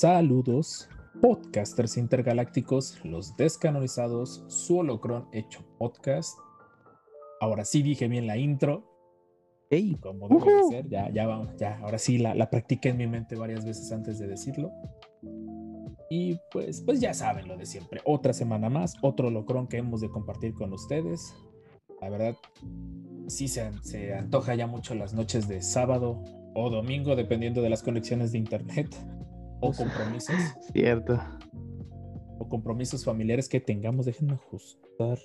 Saludos, podcasters intergalácticos, los descanonizados, su holocron hecho podcast. Ahora sí dije bien la intro, Hey, como debe de ser, ya, ya vamos, ya, ahora sí la, la practiqué en mi mente varias veces antes de decirlo. Y pues, pues ya saben lo de siempre, otra semana más, otro holocron que hemos de compartir con ustedes. La verdad, sí se, se antoja ya mucho las noches de sábado o domingo, dependiendo de las conexiones de internet o compromisos cierto. o compromisos familiares que tengamos. Déjenme ajustar.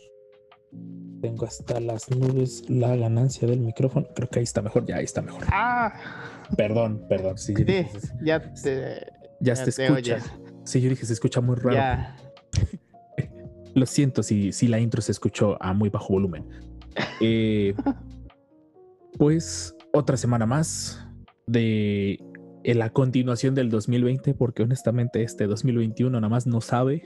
Tengo hasta las nubes la ganancia del micrófono. Creo que ahí está mejor. Ya ahí está mejor. Ah, Perdón, perdón. Sí, sí, dije, ya te. ya, te. Sí, yo dije, se escucha muy raro. Ya. Lo siento si, si la intro se escuchó a muy bajo volumen. Eh, pues otra semana más de eh, la continuación del 2020, porque honestamente este 2021 nada más no sabe.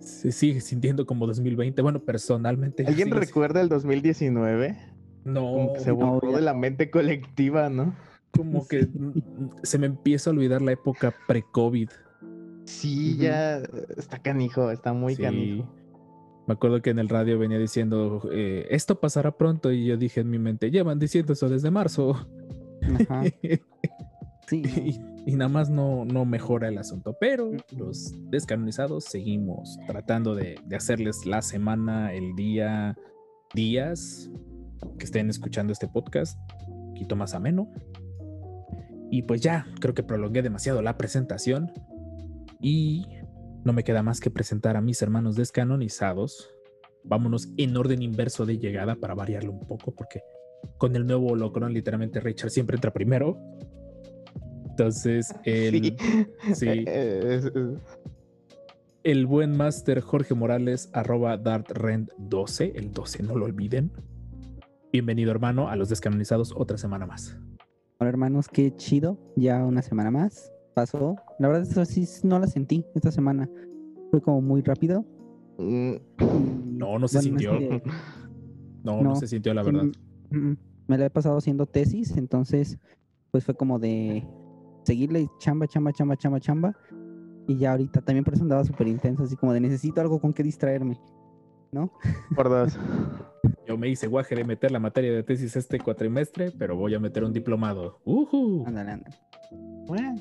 Se sigue sintiendo como 2020. Bueno, personalmente. ¿Alguien recuerda el 2019? No, Como que se no, borró ya. de la mente colectiva, ¿no? como que se me empieza a olvidar la época pre-COVID. Sí, ya está canijo, está muy Sí. canijo. Me acuerdo que en el radio venía diciendo, eh, esto pasará pronto, y yo dije en mi mente, llevan diciendo eso desde marzo. Ajá. Sí. y, y nada más no, no mejora el asunto. Pero los descanonizados seguimos tratando de, de hacerles la semana, el día, días que estén escuchando este podcast un poquito más ameno. Y pues ya, creo que prolongué demasiado la presentación. Y no me queda más que presentar a mis hermanos descanonizados. Vámonos en orden inverso de llegada para variarlo un poco, porque con el nuevo holocron, literalmente Richard siempre entra primero. Entonces, el, sí. Eh, es- el buen máster Jorge Morales, arroba dartrend12, el 12, no lo olviden. Bienvenido, hermano, a los descanonizados otra semana más. Hola hermanos, qué chido. Ya una semana más pasó. La verdad, eso sí no la sentí esta semana. Fue como muy rápido. Mm, Y, No, no se bueno, sintió. de- No, no, No, se sintió la verdad. mm, mm, Me la he pasado haciendo tesis, entonces pues fue como de seguirle chamba, chamba, chamba, chamba, chamba. Y ya ahorita también por eso andaba súper intenso, así como de necesito algo con que distraerme, ¿no? por dos. Yo me hice guaje de meter la materia de tesis este cuatrimestre, pero voy a meter un diplomado. ¡Ujú! Ándale, ándale. Bueno,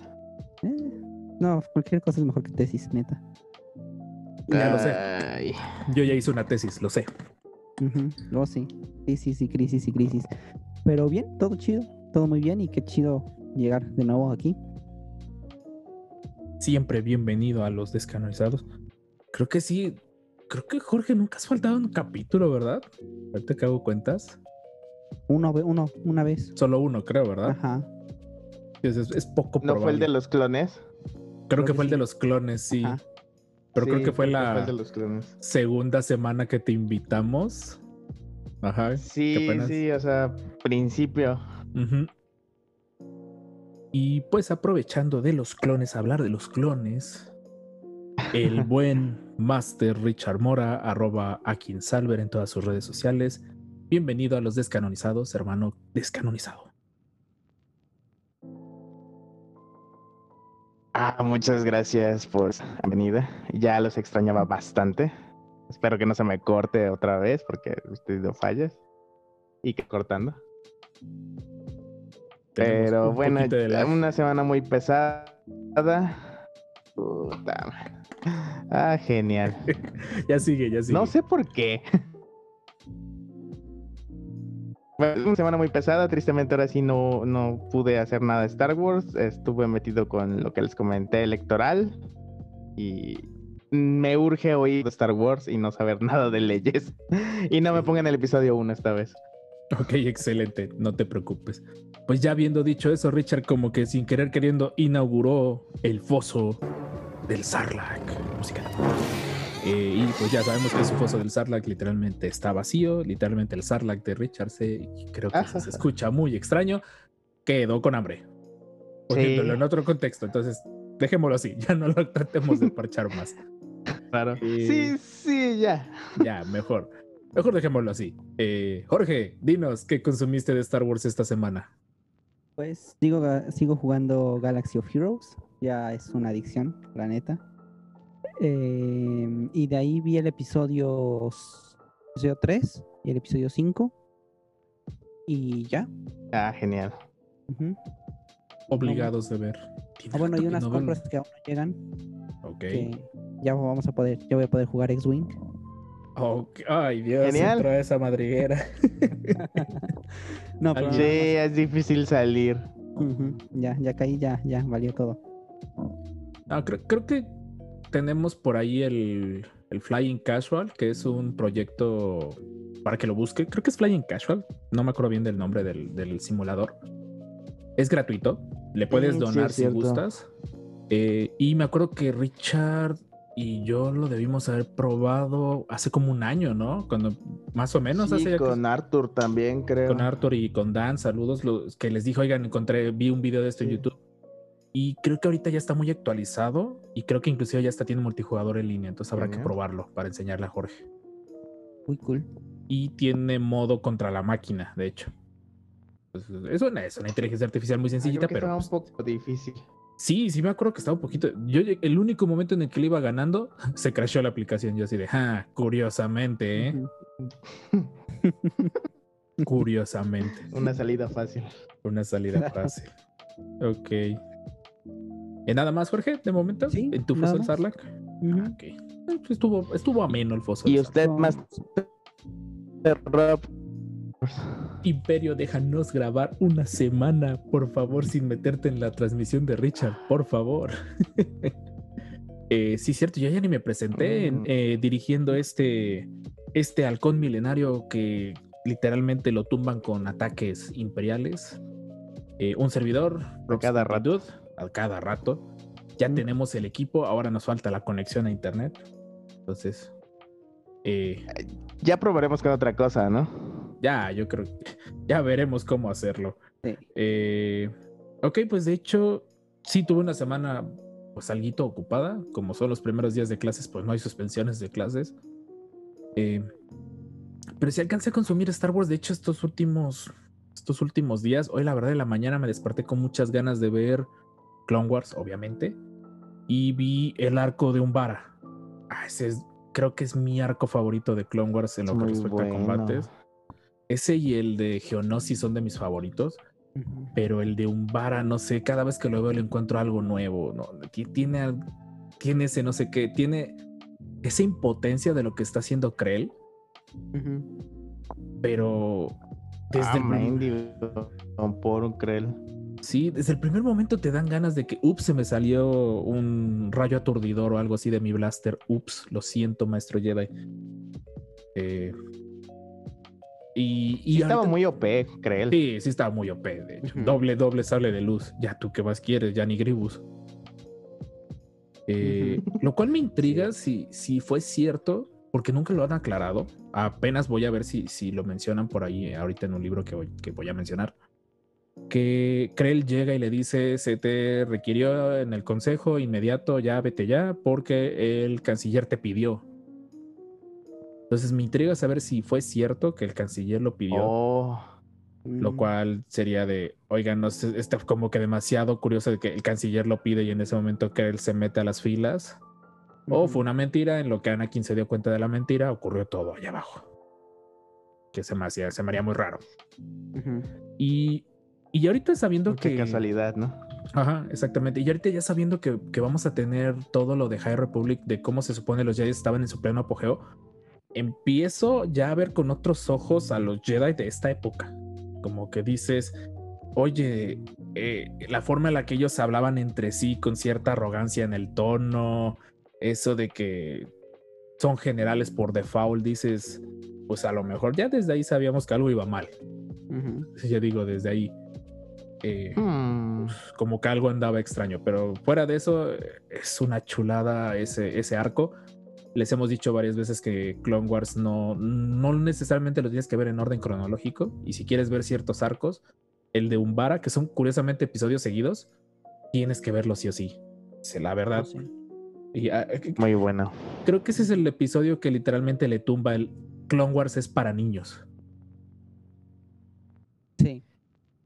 Eh, No, cualquier cosa es mejor que tesis, neta. Ya lo sé. Yo ya hice una tesis, lo sé. Ujú, Oh, sí. Sí, sí, sí, crisis y crisis. Pero bien, todo chido, todo muy bien y qué chido llegar de nuevo aquí. Siempre bienvenido a los descanonizados. Creo que sí. Creo que Jorge nunca has faltado un capítulo, ¿verdad? Ahorita que hago cuentas. Uno, una vez. Solo uno, creo, ¿verdad? Ajá. Es, es- es poco ¿No probable. fue el de los clones? Creo Creo que que fue el de los clones, sí. Ajá. Pero creo que fue la de los clones. segunda semana que te invitamos. Ajá. Sí, sí, o sea, principio. Ujú. Y pues aprovechando de los clones, hablar de los clones, el buen Master Richard Mora, arroba a quien salver en todas sus redes sociales. Bienvenido a los descanonizados, hermano descanonizado. Ah, muchas gracias por la venida. Ya los extrañaba bastante. Espero que no se me corte otra vez porque usted no fallas. Y que cortando. Pero un bueno, una semana muy pesada. Puta. Ah, genial. Ya sigue, ya sigue. No sé por qué. Bueno, una semana muy pesada, tristemente ahora sí no, no pude hacer nada de Star Wars, estuve metido con lo que les comenté electoral y me urge oír de Star Wars y no saber nada de leyes. Y no me pongan el episodio 1 esta vez. Ok, excelente, no te preocupes. Pues ya habiendo dicho eso, Richard como que sin querer queriendo inauguró el foso del Sarlacc. Música. Eh, y pues ya sabemos que su foso del Sarlacc literalmente está vacío, literalmente el Sarlacc de Richard se, creo que se, se escucha muy extraño, quedó con hambre. Poniéndolo Sí. en otro contexto, entonces dejémoslo así, ya no lo tratemos de parchar más. Claro. Eh, Sí, sí, ya. Ya, mejor. Mejor dejémoslo así. Eh, Jorge, dinos, ¿qué consumiste de Star Wars esta semana? Pues sigo, ga- sigo jugando Galaxy of Heroes. Ya es una adicción, la neta. Em, y de ahí vi el episodio, episodio 3 y el episodio 5. Y ya. Ah, genial. Obligados de ver. Ah, bueno, hay unas compras que aún no llegan. Ok. Que ya vamos a poder, ya voy a poder jugar X-Wing. Ay, Dios, Genial. entró esa madriguera. No, pero Sí, es difícil salir. Ya, ya caí, ya, ya valió todo. Creo, creo que tenemos por ahí el, el Flying Casual, que es un proyecto para que lo busque. Creo que es Flying Casual. No me acuerdo bien del nombre del, del simulador. Es gratuito. Le puedes sí, donar si cierto. gustas. Eh, y me acuerdo que Richard y yo lo debimos haber probado hace como un año, ¿no? Cuando más o menos Sí, hace ya que- con Arthur también, creo. con Arthur y con Dan, saludos, los que les dije, oigan, encontré, vi un video de esto en Sí. YouTube. Y creo que ahorita ya está muy actualizado y creo que inclusive ya está tiene multijugador en línea, entonces habrá que probarlo para enseñarle a Jorge. Muy cool. Y tiene modo contra la máquina, de hecho. Pues, es, una, es una inteligencia artificial muy Ah, creo sencillita, que pero estaba pues, un poco difícil. Sí, sí me acuerdo que estaba un poquito. Yo el único momento en el que le iba ganando, se crashó la aplicación. Yo así de, ah, curiosamente, ¿eh? Curiosamente. Una salida fácil. Una salida fácil. Ok. ¿Y nada más, Jorge, de momento? Sí, ¿En tu foso del. Eh, pues Estuvo, estuvo ameno el foso. Y usted más Rob. Imperio, déjanos grabar una semana, por favor, sin meterte en la transmisión de Richard, por favor. Eh, sí, cierto, yo ya ni me presenté en- Mm. eh, dirigiendo este, este halcón milenario que literalmente lo tumban con ataques imperiales. Eh, un servidor, A cada rato. A cada rato. Ya Mm. tenemos el equipo, ahora nos falta la conexión a internet. Entonces, eh, Ya probaremos con otra cosa, ¿no? Ya, yo creo que ya veremos cómo hacerlo. Sí. Eh, ok, pues de hecho, sí tuve una semana pues alguito ocupada, como son los primeros días de clases, pues no hay suspensiones de clases. Eh, pero sí alcancé a consumir Star Wars, de hecho, estos últimos, estos últimos días, hoy la verdad de la mañana me desperté con muchas ganas de ver Clone Wars, obviamente, y vi el arco de Umbara. Ah, ese es, creo que es mi arco favorito de Clone Wars en lo Es que muy respecta a bueno. combates. Ese y el de Geonosis son de mis favoritos pero el de Umbara, no sé, cada vez que lo veo le encuentro algo nuevo, ¿no? Ti- Tiene, tiene ese no sé qué, tiene esa impotencia de lo que está haciendo Krell, Ujú. pero desde, ah, el, prim- mendigo, Don por un Krell. sí, desde el primer momento te dan ganas de que, ups, se me salió un rayo aturdidor o algo así de mi blaster, ups, lo siento, maestro Jedi. Eh, y, y Y estaba ahorita- muy OP, Krell. Sí, sí estaba muy OP, de hecho. Ujú. Doble, doble sable de luz. Ya tú qué más quieres, ya ni Gribus. Eh, Lo cual me intriga si, si fue cierto, porque nunca lo han aclarado. Apenas voy a ver si, si lo mencionan por ahí eh, ahorita en un libro que voy, que voy a mencionar. Que Krell llega y le dice, se te requirió en el consejo inmediato, ya vete ya, porque el canciller te pidió. Entonces me intriga saber si fue cierto que el canciller lo pidió Oh, lo Mm. cual sería de, oigan, no sé, está como que demasiado curioso de que el canciller lo pide y en ese momento que él se mete a las filas. O Ujú. fue una mentira, en lo que Anakin se dio cuenta de la mentira, ocurrió todo allá abajo. Que se me hacía, se me haría muy raro. Ujú. Y, y ahorita sabiendo qué que... casualidad, ¿no? Ajá, exactamente. Y ahorita ya sabiendo que, que vamos a tener todo lo de High Republic, de cómo se supone los Jedi estaban en su pleno apogeo, empiezo ya a ver con otros ojos a los Jedi de esta época. Como que dices, oye, eh, la forma en la que ellos hablaban entre sí con cierta arrogancia en el tono, eso de que son generales por default, dices, pues a lo mejor ya desde ahí sabíamos que algo iba mal. Ujú. Sí, Ya digo, desde ahí. eh, Hmm. como que algo andaba extraño, pero fuera de eso, eh, es una chulada ese, ese arco. Les hemos dicho varias veces que Clone Wars no, no necesariamente lo tienes que ver en orden cronológico, y si quieres ver ciertos arcos, el de Umbara, que son curiosamente episodios seguidos, tienes que verlo sí o sí. Sí, La verdad. Oh, sí. Y, ah, eh, Muy bueno. creo que ese es el episodio que literalmente le tumba el Clone Wars es para niños. Sí.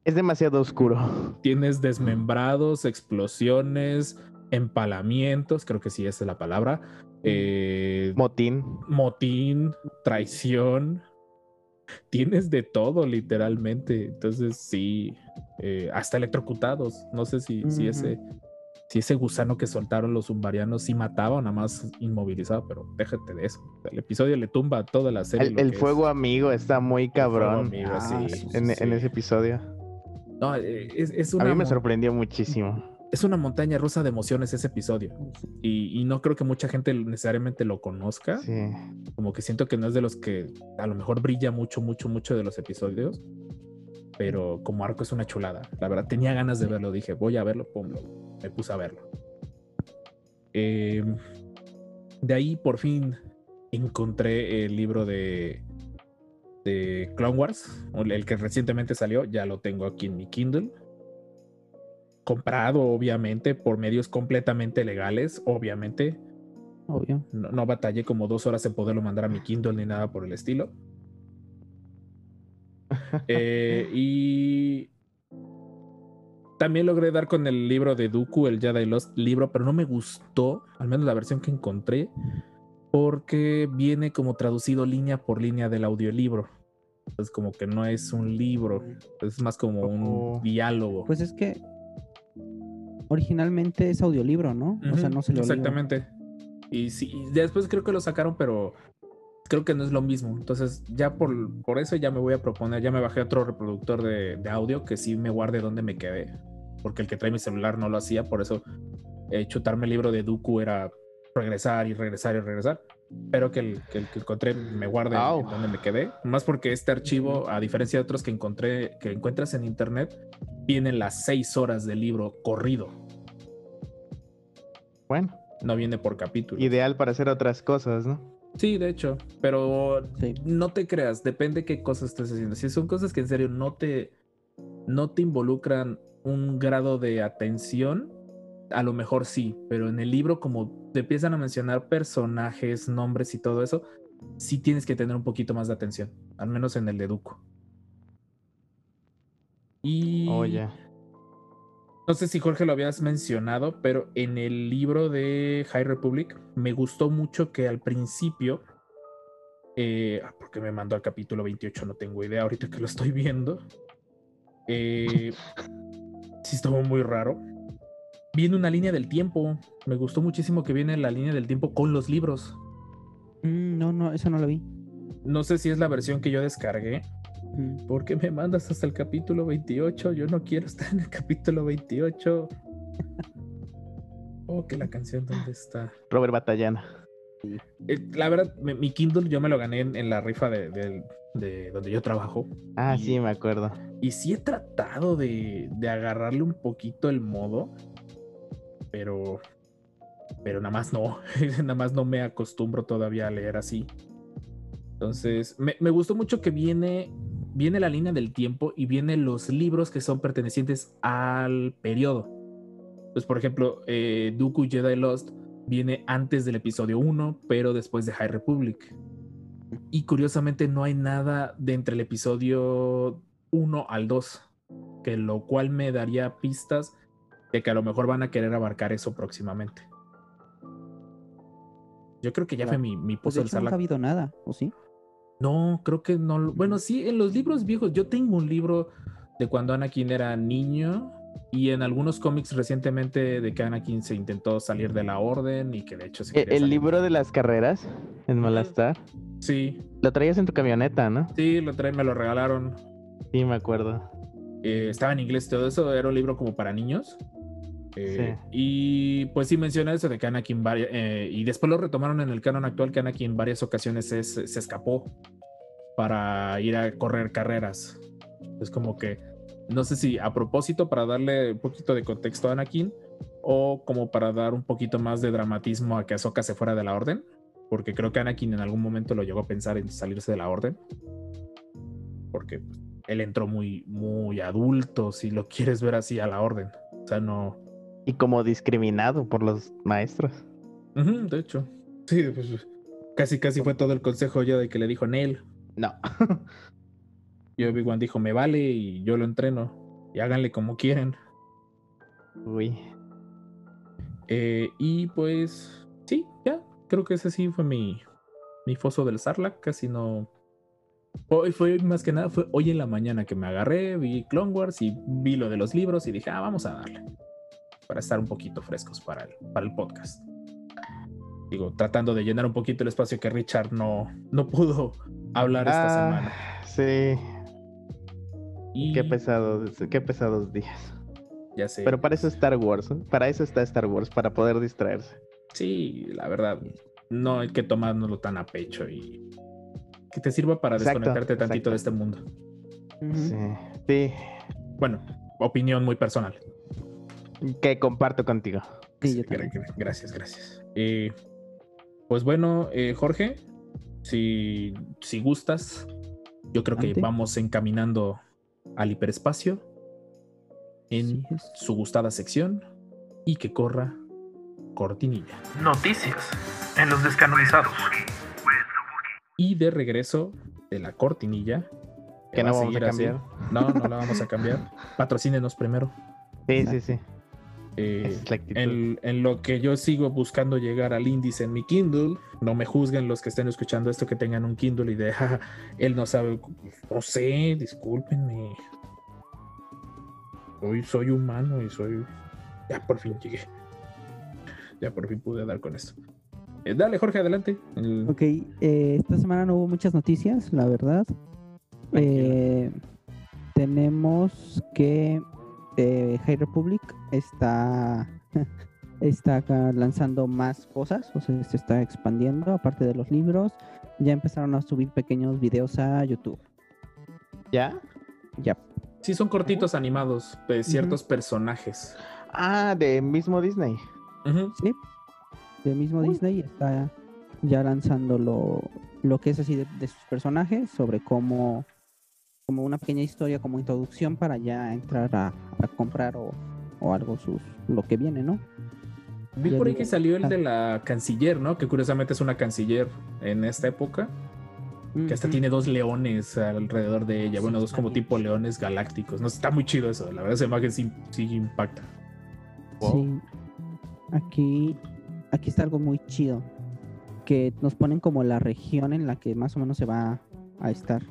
Es demasiado oscuro. Tienes desmembrados, explosiones, empalamientos, creo que sí esa es la palabra. Eh, Motín. motín, traición. Tienes de todo, literalmente. Entonces, sí. eh, hasta electrocutados. No sé si, si ese. Si ese gusano que soltaron los zumbarianos sí mataba o nada más inmovilizaba, pero déjate de eso. El episodio le tumba a toda la serie. El, es fuego amigo está muy el fuego cabrón amigo, Ah, sí, sí, en, sí. en ese episodio. No, eh, es, A mí me sorprendió muchísimo. Es una montaña rusa de emociones ese episodio. Y, y no creo que mucha gente necesariamente lo conozca. Sí. Como que siento que no es de los que a lo mejor brilla mucho, mucho, mucho de los episodios. Pero como arco es una chulada. La verdad, tenía ganas de verlo. Dije, voy a verlo, pum, lo- me puse a verlo. Eh, de ahí por fin encontré el libro de, de Clone Wars, el que recientemente salió. Ya lo tengo aquí en mi Kindle. Comprado, obviamente, por medios completamente legales, obviamente. Obvio. No, no batallé como dos horas en poderlo mandar a mi Kindle ni nada por el estilo. Eh, y también logré dar con el libro de Dooku, el Jedi Lost libro, pero no me gustó, al menos la versión que encontré, porque viene como traducido línea por línea del audiolibro. Entonces como que no es un libro, es más como un Oh. diálogo. Pues es que originalmente es audiolibro, ¿no? O sea, no se lo Exactamente. Y sí, y después creo que lo sacaron, pero creo que no es lo mismo. Entonces, ya por, por eso ya me voy a proponer, ya me bajé otro reproductor de, de audio que sí me guarde donde me quedé. Porque el que trae mi celular no lo hacía, por eso eh, chutarme el libro de Dooku era regresar y regresar y regresar. Pero que el que, el que encontré me guarde en donde me quedé. Más porque este archivo, a diferencia de otros que encontré, que encuentras en internet, vienen las seis horas del libro corrido. Bueno, No viene por capítulo. ideal para hacer otras cosas, ¿no? Sí, de hecho, pero Sí. no te creas, depende qué cosas estés haciendo. Si son cosas que en serio no te, no te involucran un grado de atención, a lo mejor sí, pero en el libro como te empiezan a mencionar personajes, nombres y todo eso, sí tienes que tener un poquito más de atención, al menos en el de Duco. Y Oye. No sé si Jorge lo habías mencionado, pero en el libro de High Republic me gustó mucho que al principio, eh, ah, porque me mandó al capítulo 28, no tengo idea ahorita que lo estoy viendo. Eh, sí, estuvo muy raro. Viene una línea del tiempo. Me gustó muchísimo que viene la línea del tiempo con los libros. Mm, no, no, eso no lo vi. No sé si es la versión que yo descargué. ¿Por qué me mandas hasta el capítulo 28? Yo no quiero estar en el capítulo 28. Oh, que la canción, ¿dónde está? Robert Batallana. Eh, la verdad, mi, mi Kindle yo me lo gané en, en la rifa de, de- de donde yo trabajo. Ah, Y- sí, me acuerdo. Y sí he tratado de, de agarrarle un poquito el modo, pero, pero nada más no, nada más no me acostumbro todavía a leer así. Entonces, me, me gustó mucho que viene, viene la línea del tiempo y vienen los libros que son pertenecientes al periodo. Pues, por ejemplo, eh, Dooku Jedi Lost viene antes del episodio 1, pero después de High Republic. Y curiosamente no hay nada de entre el episodio 1 al 2, que lo cual me daría pistas de que a lo mejor van a querer abarcar eso próximamente. Yo creo que ya fue Claro. mi, mi Pues de hecho nunca ha habido nada, ¿o sí? No, creo que no. lo- Bueno, sí, en los libros viejos. Yo tengo un libro de cuando Anakin era niño y en algunos cómics recientemente de que Anakin se intentó salir de la orden y que de hecho se E- El salir. libro de las carreras en Malastar. Sí, Lo traías en tu camioneta, ¿no? sí, lo traen, me lo regalaron. Sí, me acuerdo. Eh, estaba en inglés todo eso, era un libro como para niños. Eh, Y pues sí menciona eso de que Anakin eh, y después lo retomaron en el canon actual que Anakin en varias ocasiones es- se escapó para ir a correr carreras. Es como que, no sé si a propósito para darle un poquito de contexto a Anakin o como para dar un poquito más de dramatismo a que Ahsoka se fuera de la orden, porque creo que Anakin en algún momento lo llegó a pensar en salirse de la orden, porque él entró muy, muy adulto, si lo quieres ver así, a la orden. O sea, no... Y como discriminado por los maestros. De hecho, sí, pues, casi casi fue todo el consejo ya de que le dijo Neil. No. Y Obi-Wan dijo, me vale y yo lo entreno. Y háganle como quieren. Uy. Eh, y pues, sí, ya. Creo que ese sí fue mi, mi foso del Sarlacc. Casi no. Hoy fue más que nada, fue hoy en la mañana que me agarré, vi Clone Wars y vi lo de los libros y dije, ah, vamos a darle. Para estar un poquito frescos para el, para el podcast. Digo, tratando de llenar un poquito el espacio que Richard no, no pudo hablar esta Ah, semana. Sí. Y Qué pesados, qué pesados días. ya sé. Pero para eso Star Wars, ¿eh? para eso está Star Wars, para poder distraerse. Sí, la verdad, no hay que tomárnoslo tan a pecho y que te sirva para Exacto, desconectarte tantito exacto. de este mundo. Sí. Sí. Bueno, opinión muy personal. Que comparto contigo. Sí, yo gra- también. gra- gracias, gracias. Eh, pues bueno, eh, Jorge, si, si gustas, yo creo que vamos encaminando al hiperespacio en su gustada sección y que corra cortinilla. Noticias en los descanonizados. Y de regreso de la cortinilla. Que va no vamos a así. cambiar. No, no la vamos a cambiar. Patrocínenos primero. Sí, sí, sí. Eh, en, en lo que yo sigo buscando llegar al índice en mi Kindle, no me juzguen los que estén escuchando esto que tengan un Kindle y de, "Ja, él no sabe, no sé, discúlpenme. Hoy soy humano y soy... Ya por fin llegué. Ya por fin pude dar con esto. Eh, dale, Jorge, adelante. El- Ok, eh, esta semana no hubo muchas noticias, la verdad. Tenemos que eh, High Republic está, está lanzando más cosas, o sea, se está expandiendo, aparte de los libros. Ya empezaron a subir pequeños videos a YouTube. ¿Ya? Ya. Sí, son cortitos animados de ciertos personajes. Ah, de mismo Disney. Sí. El mismo Disney está ya lanzando lo, lo que es así de, de sus personajes, sobre cómo, como una pequeña historia como introducción para ya entrar a, a comprar o, o algo sus lo que viene, ¿no? Vi por ahí que salió el de la canciller, ¿no? Que curiosamente es una canciller en esta época, que hasta tiene dos leones alrededor de ella. Sí, Bueno, dos como tipo leones galácticos. No, está muy chido eso. La verdad, esa imagen sí, sí impacta. Sí. Aquí, aquí está algo muy chido. Que nos ponen como la región en la que más o menos se va a estar.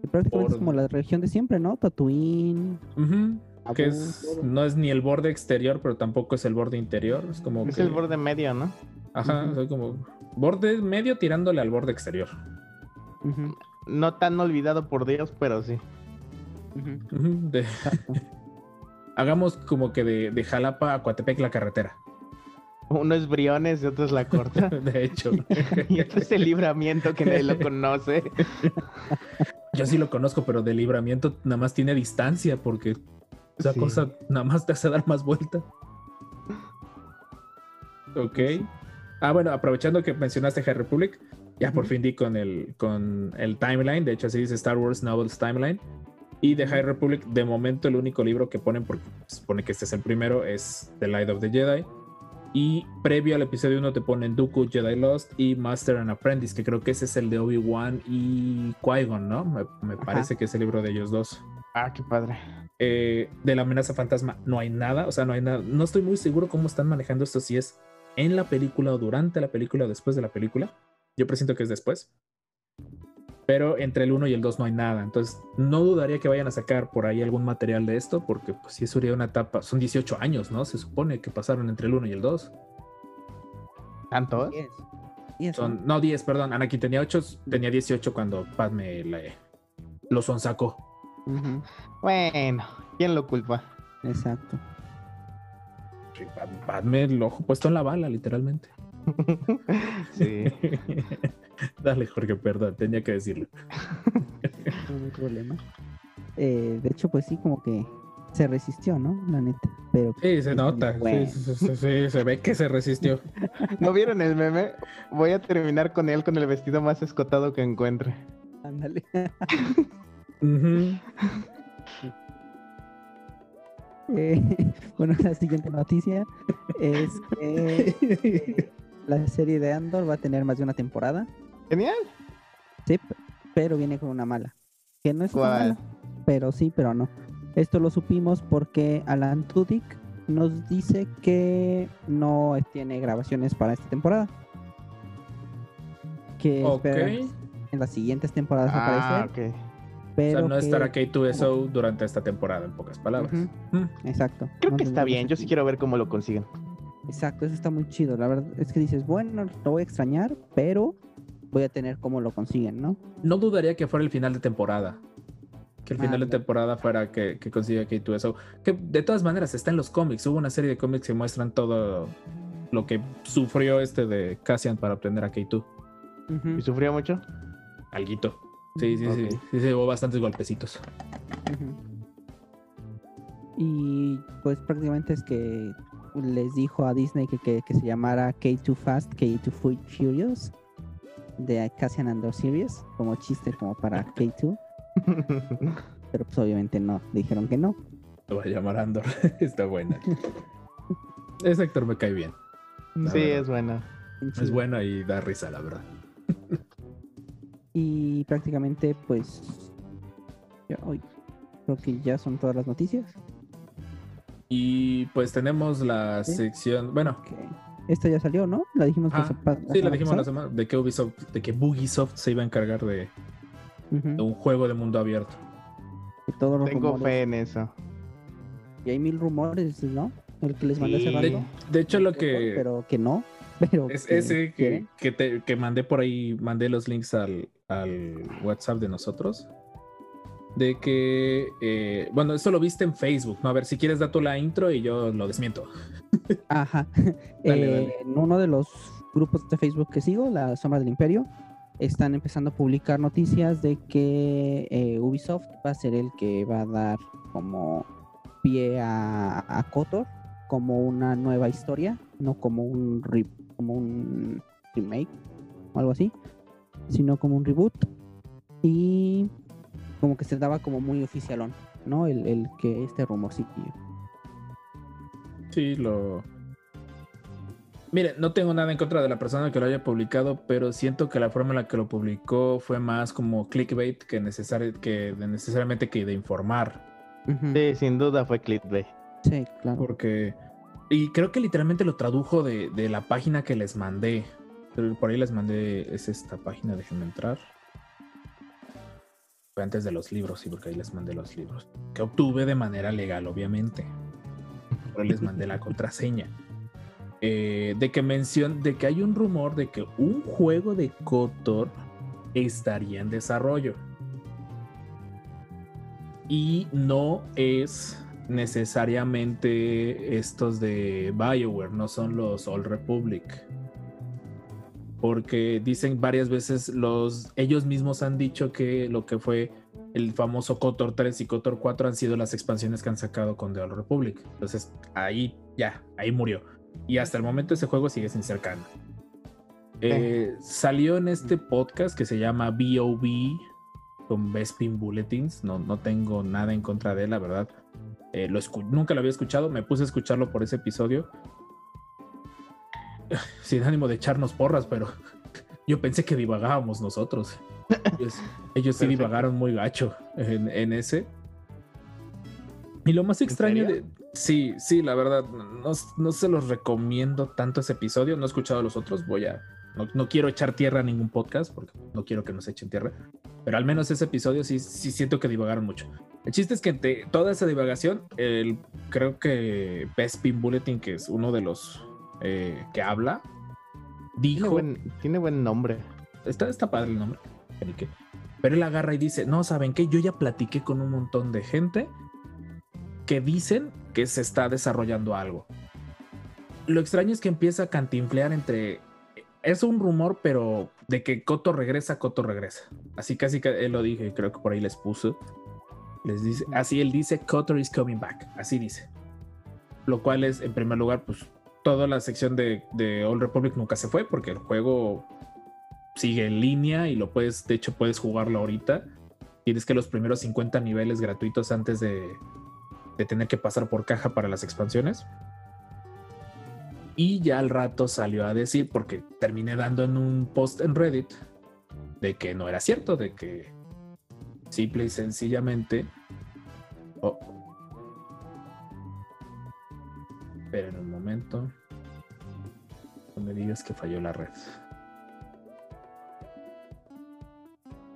Que prácticamente es como la región de siempre, ¿no? Tatooine. Ujú. Que Abu, es, no es ni el borde exterior, pero tampoco es el borde interior. Es como. Es que- el borde medio, ¿no? Ajá, o sea, como borde medio tirándole al borde exterior. Ujú, No tan olvidado por Dios, pero sí. de- hagamos como que de, de Jalapa a Coatepec la carretera. Uno es Briones y otro es la corta. De hecho. y otro es el libramiento que nadie lo conoce. Yo sí lo conozco, pero de libramiento nada más tiene distancia porque esa Sí. cosa nada más te hace dar más vuelta. Ok. Ah, bueno, aprovechando que mencionaste High Republic, ya por fin di con el, con el timeline. De hecho, así dice Star Wars Novels Timeline. Y de High Republic, de momento, el único libro que ponen, porque supone que este es el primero, es The Light of the Jedi. Y previo al episodio 1 te ponen Dooku, Jedi Lost y Master and Apprentice, que creo que ese es el de Obi-Wan y Qui-Gon, ¿no? Me, parece que es el libro de ellos dos. Ah, qué padre. Eh, de la amenaza fantasma no hay nada, o sea, no hay nada. No estoy muy seguro cómo están manejando esto, si es en la película o durante la película o después de la película. Yo presiento que es después. Pero entre el 1 y el 2 no hay nada. Entonces, no dudaría que vayan a sacar por ahí algún material de esto, porque pues sí sería una etapa. Son 18 años, ¿no? Se supone que pasaron entre el 1 y el 2. ¿Tanto? Diez. Diez, ¿no? Son, no, 10, perdón. Anakin tenía 8, tenía 18 cuando Padme le, lo sonsacó. Ujú, Bueno, ¿quién lo culpa? Exacto. Padme el ojo puesto en la bala, literalmente. sí. Dale, Jorge, perdón, tenía que decirlo. No hay problema. Eh, de hecho, pues sí, como que se resistió, ¿no? La neta. Pero Sí, se es nota. sí, bueno. sí, sí, sí, se ve que se resistió. ¿No vieron el meme? Voy a terminar con él con el vestido más escotado que encuentre. ándale. Eh, bueno, la siguiente noticia es que eh, la serie de Andor va a tener más de una temporada. Genial. Sí, pero viene con una mala. Que no es ¿Cuál? mala, pero sí, pero no. Esto lo supimos porque Alan Tudyk nos dice que no tiene grabaciones para esta temporada. Que Ok. espera en las siguientes temporadas Ah, aparecer, ok. O pero sea, no que- estará K2SO durante esta temporada, en pocas palabras. Mm. Exacto. Creo no que está bien. Yo sí quiero ver cómo lo consiguen. Exacto, eso está muy chido. La verdad es que dices, bueno, lo voy a extrañar, pero voy a tener cómo lo consiguen, ¿no? No dudaría que fuera el final de temporada. Que el final de temporada fuera que, que consiga K2SO. Que de todas maneras está en los cómics. Hubo una serie de cómics que muestran todo lo que sufrió este de Cassian para obtener a K2. ¿Y sufrió mucho? Alguito. Sí, sí, sí. Sí, sí, hubo bastantes golpecitos. Y pues prácticamente es que les dijo a Disney que, que, que se llamara K2 Fast, K2 Fu- Furious de Cassian Andor Series, como chiste como para K2, pero pues obviamente no, dijeron que no. Lo voy a llamar Andor. Está buena. Ese actor me cae bien. La sí, verdad. es buena. Es buena y da risa, la verdad. Y prácticamente pues ya, hoy creo que ya son todas las noticias. Y pues tenemos la Sí. sección. Bueno, esta ya salió, ¿no? La dijimos la Ah, sepa- sí, la dijimos la semana de que Ubisoft, de que Bugisoft se iba a encargar de, un juego de mundo abierto. que todos los Tengo rumores- fe en eso. Y hay mil rumores, ¿no? El que les mandé hace Sí. rato. De, de hecho, lo que Pero que no. Pero es que ese que, te- que mandé por ahí, mandé los links al, al WhatsApp de nosotros. De que, eh, bueno, eso lo viste en Facebook, ¿no? A ver, si quieres, da tú la intro y yo lo desmiento. Ajá. Dale, Eh, dale. En uno de los grupos de Facebook que sigo, La Sombra del Imperio, están empezando a publicar noticias de que eh, Ubisoft va a ser el que va a dar como pie a, a KOTOR como una nueva historia, no como un re- como un remake o algo así, sino como un reboot y como que se daba como muy oficialón, ¿no? El, el que este rumorcillo. Sí, lo. Mire, no tengo nada en contra de la persona que lo haya publicado, pero siento que la forma en la que lo publicó fue más como clickbait que, necesari- que de necesariamente que de informar. Sí, sin duda fue clickbait. Sí, claro. Porque. Y creo que literalmente lo tradujo de, de la página que les mandé. Pero Por ahí les mandé. Es esta página, déjenme entrar. Fue antes de los libros, sí, porque ahí les mandé los libros. Que obtuve de manera legal, obviamente. Pero les mandé la contraseña. Eh, de que mencion de que hay un rumor de que un juego de Kotor estaría en desarrollo. Y no es necesariamente estos de BioWare, no son los Old Republic. Porque dicen varias veces los ellos mismos han dicho que lo que fue el famoso KOTOR 3 y KOTOR 4 han sido las expansiones que han sacado con The Old Republic. Entonces, ahí ya, ahí murió. Y hasta el momento ese juego sigue sin ser canon. Eh, salió en este podcast que se llama BOB con Bespin Bulletins. No, no tengo nada en contra de él, la verdad. Eh, lo nunca lo había escuchado, me puse a escucharlo por ese episodio. Sin ánimo de echarnos porras, pero yo pensé que divagábamos nosotros. Ellos, ellos sí divagaron muy gacho en, en ese. Y lo más extraño de. Sí, sí, la verdad, no, no se los recomiendo tanto ese episodio. No he escuchado los otros. Voy a. No, no quiero echar tierra a ningún podcast porque no quiero que nos echen tierra. Pero al menos ese episodio sí, sí siento que divagaron mucho. El chiste es que entre toda esa divagación, el, creo que Bespin Bulletin, que es uno de los eh, que habla, Tiene dijo. buen, tiene buen nombre. Está, está padre el nombre. Pero él agarra y dice: No, ¿saben qué? Yo ya platiqué con un montón de gente que dicen que se está desarrollando algo. Lo extraño es que empieza a cantinflear entre. Es un rumor, pero de que Coto regresa, Coto regresa. Así casi que él lo dije y creo que por ahí les puse. Les dice, así él dice, Kotor is coming back. Así dice. Lo cual es, en primer lugar, pues toda la sección de, de Old Republic nunca se fue porque el juego sigue en línea y lo puedes, de hecho, puedes jugarlo ahorita. Tienes que los primeros 50 niveles gratuitos antes de, de tener que pasar por caja para las expansiones. Y ya al rato salió a decir, porque terminé dando en un post en Reddit, de que no era cierto, de que simple y sencillamente. Oh. Esperen un momento. No me digas que falló la red.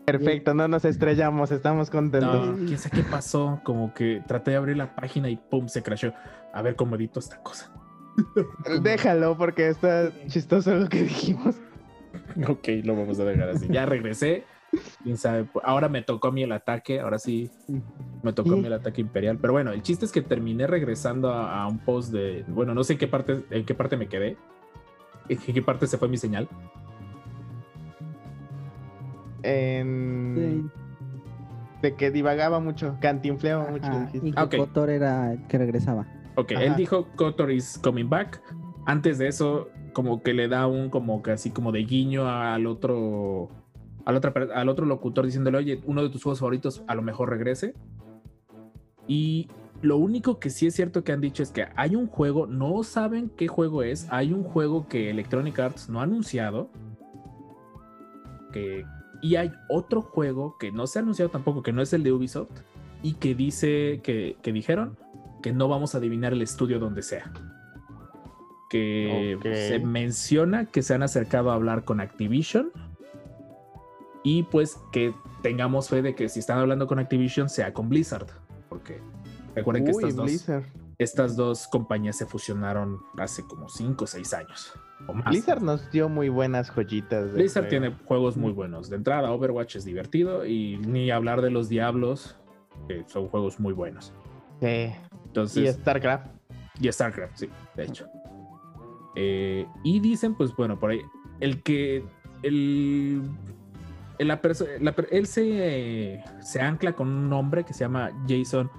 Perfecto, no nos estrellamos, estamos contentos. No, quién sabe qué pasó. Como que traté de abrir la página y pum, se crashó. A ver cómo edito esta cosa. Déjalo porque está chistoso lo que dijimos. Ok, lo vamos a dejar así. Ya regresé. Quién sabe. Ahora me tocó a mí el ataque. Ahora sí me tocó a mí el ataque imperial. Pero bueno, el chiste es que terminé regresando a, a un post de. Bueno, no sé en qué parte, en qué parte me quedé. En qué parte se fue mi señal. En... De que divagaba mucho, cantinfleaba mucho. Ajá, y que Ah, ok. Kotor era el que regresaba. Ok, Ajá. él dijo Kotor is coming back. Antes de eso, como que le da un como que así como de guiño al otro al, per- al otro locutor diciéndole, oye, uno de tus juegos favoritos a lo mejor regrese. Y lo único que sí es cierto que han dicho es que hay un juego, no saben qué juego es, hay un juego que Electronic Arts no ha anunciado. Que, y hay otro juego que no se ha anunciado tampoco, que no es el de Ubisoft, y que dice que, que dijeron que no vamos a adivinar el estudio donde sea. Que se menciona que se han acercado a hablar con Activision. Y pues que tengamos fe de que si están hablando con Activision sea con Blizzard. Porque recuerden que estas dos, estas dos compañías se fusionaron hace como 5 o 6 años. O más. Blizzard nos dio muy buenas joyitas. de Blizzard juego. tiene juegos muy buenos. De entrada, Overwatch es divertido y ni hablar de los Diablos, que son juegos muy buenos. Sí. Entonces, Y StarCraft. y StarCraft, sí, de hecho. Eh, y dicen, pues bueno, por ahí, el que. El, el- la la él se, se ancla con un nombre que se llama Jason.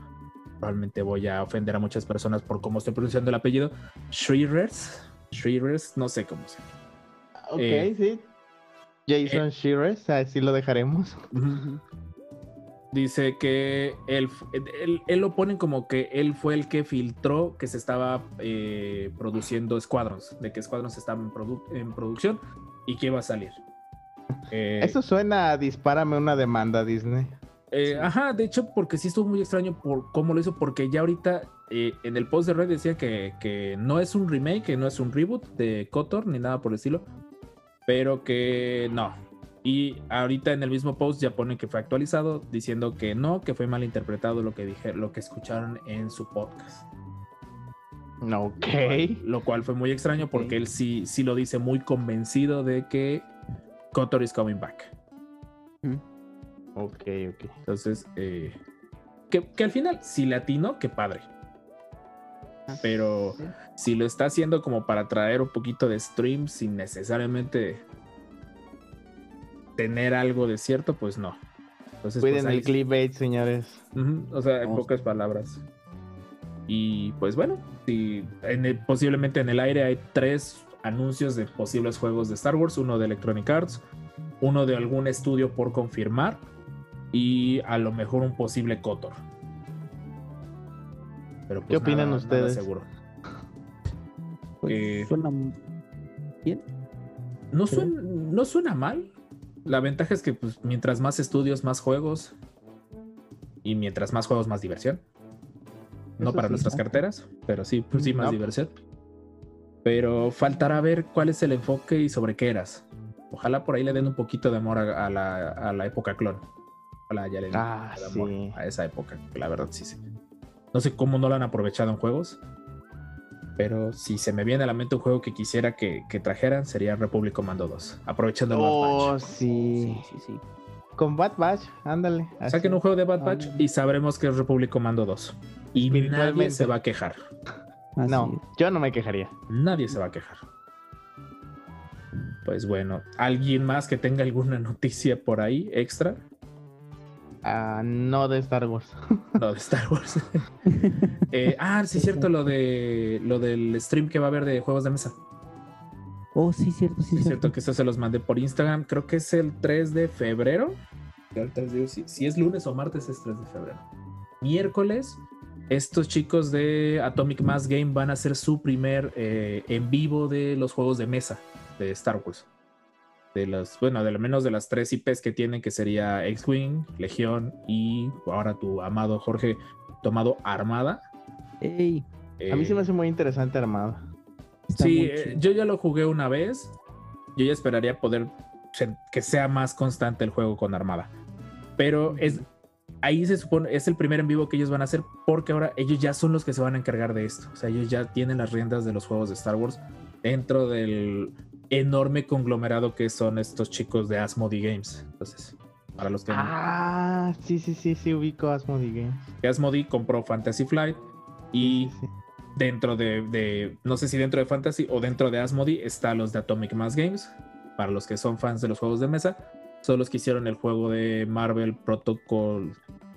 Probablemente voy a ofender a muchas personas por cómo estoy pronunciando el apellido. Shreerers. Shreerers, no sé cómo se Ok, Eh, sí. Jason Shearer, así lo dejaremos. Dice que él, él, él lo ponen como que él fue el que filtró que se estaba eh, produciendo Squadrons, de que Squadrons estaba en, produ- en producción y que iba a salir. Eh, Eso suena a dispárame una demanda, Disney. Eh, Ajá, de hecho, porque sí estuvo muy extraño por cómo lo hizo, porque ya ahorita eh, en el post de Red decía que, que no es un remake, que no es un reboot de Kotor ni nada por el estilo, pero que no. Y ahorita en el mismo post ya pone que fue actualizado diciendo que no, que fue mal interpretado lo que dije, lo que escucharon en su podcast. Ok. Lo cual fue muy extraño porque él sí, sí lo dice muy convencido de que Kotor is coming back. Ok, ok. Entonces, eh, que, que al final, si latino, qué padre. Pero Sí. si lo está haciendo como para traer un poquito de stream sin necesariamente tener algo de cierto, pues no. Entonces, pues, Cuiden el clickbait, señores. O sea, en Vamos. pocas palabras. Y pues bueno, si en el- posiblemente en el aire hay tres anuncios de posibles juegos de Star Wars, uno de Electronic Arts, uno de algún estudio por confirmar y a lo mejor un posible Kotor. Pero pues ¿Qué opinan nada- nada ustedes? seguro. Pues, Eh, suena bien. No suena, no suena mal. La ventaja es que pues, mientras más estudios, más juegos. Y mientras más juegos, más diversión. No Eso para sí. nuestras carteras, pero sí, pues sí, más No. diversión. Pero faltará ver cuál es el enfoque y sobre qué eras. Ojalá por ahí le den un poquito de amor a, a la, a la época clon. Ah, amor sí. a esa época. que La verdad, sí, sí. No sé cómo no lo han aprovechado en juegos. Pero si se me viene a la mente un juego que quisiera que, que trajeran, sería Republic Commando 2. Aprovechando el Bad Oh, Batch. sí. Sí, sí, sí. Con Bad Batch, ándale. así. Saquen un juego de Bad Batch y sabremos que es Republic Commando 2. Y nadie se va a quejar. Así No, yo no me quejaría. Nadie se va a quejar. Pues bueno, ¿alguien más que tenga alguna noticia por ahí extra? No de Star Wars. No, de Star Wars. Eh, ah, sí, es cierto, lo de lo del stream que va a haber de juegos de mesa. Oh, sí, cierto, sí, Sí, es cierto. cierto que eso se los mandé por Instagram. Creo que es el 3 de febrero. Y ahorita les digo si, si es lunes o martes, es 3 de febrero. Miércoles, estos chicos de Atomic Mass Game van a hacer su primer eh, en vivo de los juegos de mesa de Star Wars. De las, bueno, de lo menos de las tres IPs que tienen, que sería X-Wing, Legión y ahora tu amado Jorge tomado Armada. Ey, A mí se me Eh, hace muy interesante Armada. está Sí, eh, yo ya lo jugué una vez. Yo ya esperaría poder que sea más constante el juego con Armada. Pero es ahí se supone es el primer en vivo que ellos van a hacer porque ahora ellos ya son los que se van a encargar de esto. O sea, ellos ya tienen las riendas de los juegos de Star Wars dentro del enorme conglomerado que son estos chicos de Asmodee Games. Entonces, para los que no- Ah, sí, sí, sí, sí, ubico Asmodee Games. que Asmodee compró Fantasy Flight y Sí, sí. dentro de, de- no sé si dentro de Fantasy o dentro de Asmodee está los de Atomic Mass Games. Para los que son fans de los juegos de mesa, son los que hicieron el juego de Marvel Protocol,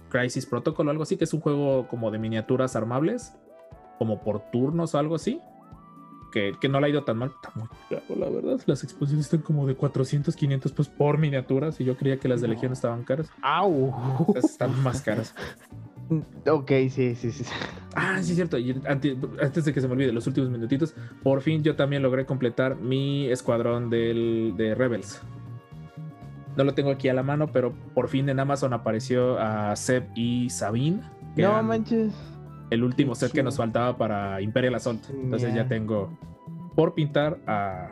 Crisis Protocol o algo así, que es un juego como de miniaturas armables, como por turnos o algo así. Que, que no le ha ido tan mal. Está muy caro, la verdad. Las exposiciones están como de 400, 500 pues por miniaturas. Y yo creía que las de. Legión estaban caras. ¡Au! Estas están más caras. ok, sí, sí, sí. Ah, sí, es cierto. Y antes de que se me olvide, los últimos minutitos, por fin yo también logré completar mi escuadrón del, de Rebels. No lo tengo aquí a la mano, pero por fin en Amazon apareció a Seb y Sabine. que No eran manches. El último set que nos faltaba para Imperial Assault. Entonces ya Genial. tengo por pintar a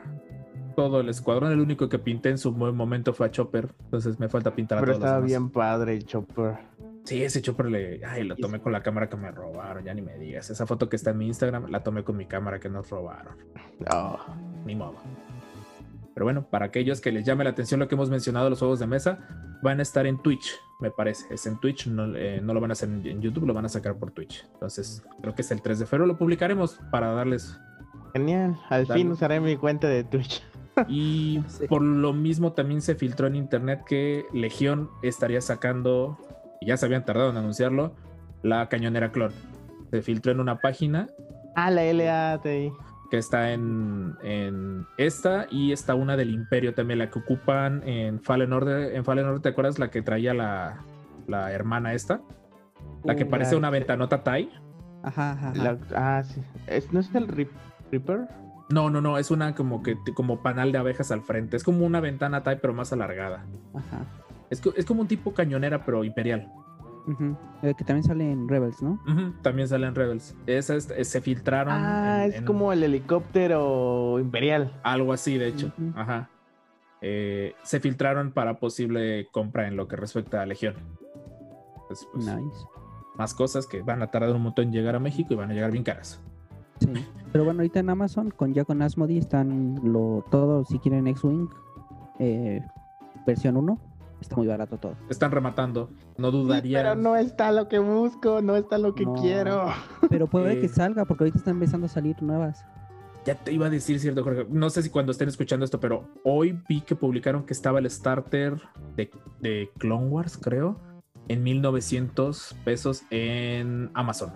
todo el escuadrón. El único que pinté en su buen momento fue a Chopper. Entonces me falta pintar a Pero todos los estaba demás. bien padre el Chopper. Sí, ese chopper le. Ay, lo tomé con la cámara que me robaron, ya ni me digas. Esa foto que está en mi Instagram la tomé con mi cámara que nos robaron. Oh. Ni modo. Pero bueno, para aquellos que les llame la atención lo que hemos mencionado, los juegos de mesa, van a estar en Twitch, me parece. Es en Twitch, no, eh, no lo van a hacer en, en YouTube, lo van a sacar por Twitch. Entonces, creo que es el 3 de febrero, lo publicaremos para darles. Genial. Al fin usaré mi cuenta de Twitch. Y Sí. por lo mismo también se filtró en internet que Legión estaría sacando, y ya se habían tardado en anunciarlo, la cañonera clon. Se filtró en una página Ah, la LATI. Que está en, en esta y está una del Imperio también, la que ocupan en Fallen Order. En Fallen Order, ¿te acuerdas la que traía la, la hermana esta? La que Uh, parece la- una ventanota Tai. Ajá, ajá. ajá. La- ah, sí. ¿Es, ¿No es el Rip- Reaper? No, no, no, es una como que como panal de abejas al frente. Es como una ventana Tai, pero más alargada. Ajá. Es, es como un tipo cañonera, pero imperial. Eh, que también sale en Rebels, ¿no? También salen Rebels. Esas eh, se filtraron. Ah, en- es en- como el helicóptero imperial. Algo así, de hecho. Ajá. Eh, se filtraron para posible compra en lo que respecta a Legión. Entonces, pues, Nice. más cosas que van a tardar un montón en llegar a México y van a llegar bien caras. Sí. Pero bueno, ahorita en Amazon, con ya con Asmodee, están lo, todo, si quieren X-Wing, eh, versión 1, está muy barato todo. Están rematando. No Sí, dudaría. pero no está lo que busco, no está lo que No. quiero. Pero puede que Eh. salga, porque ahorita están empezando a salir nuevas. Ya te iba a decir, cierto, Jorge. No sé si cuando estén escuchando esto, pero hoy vi que publicaron que estaba el starter de, de Clone Wars, creo, en 1900 pesos en Amazon.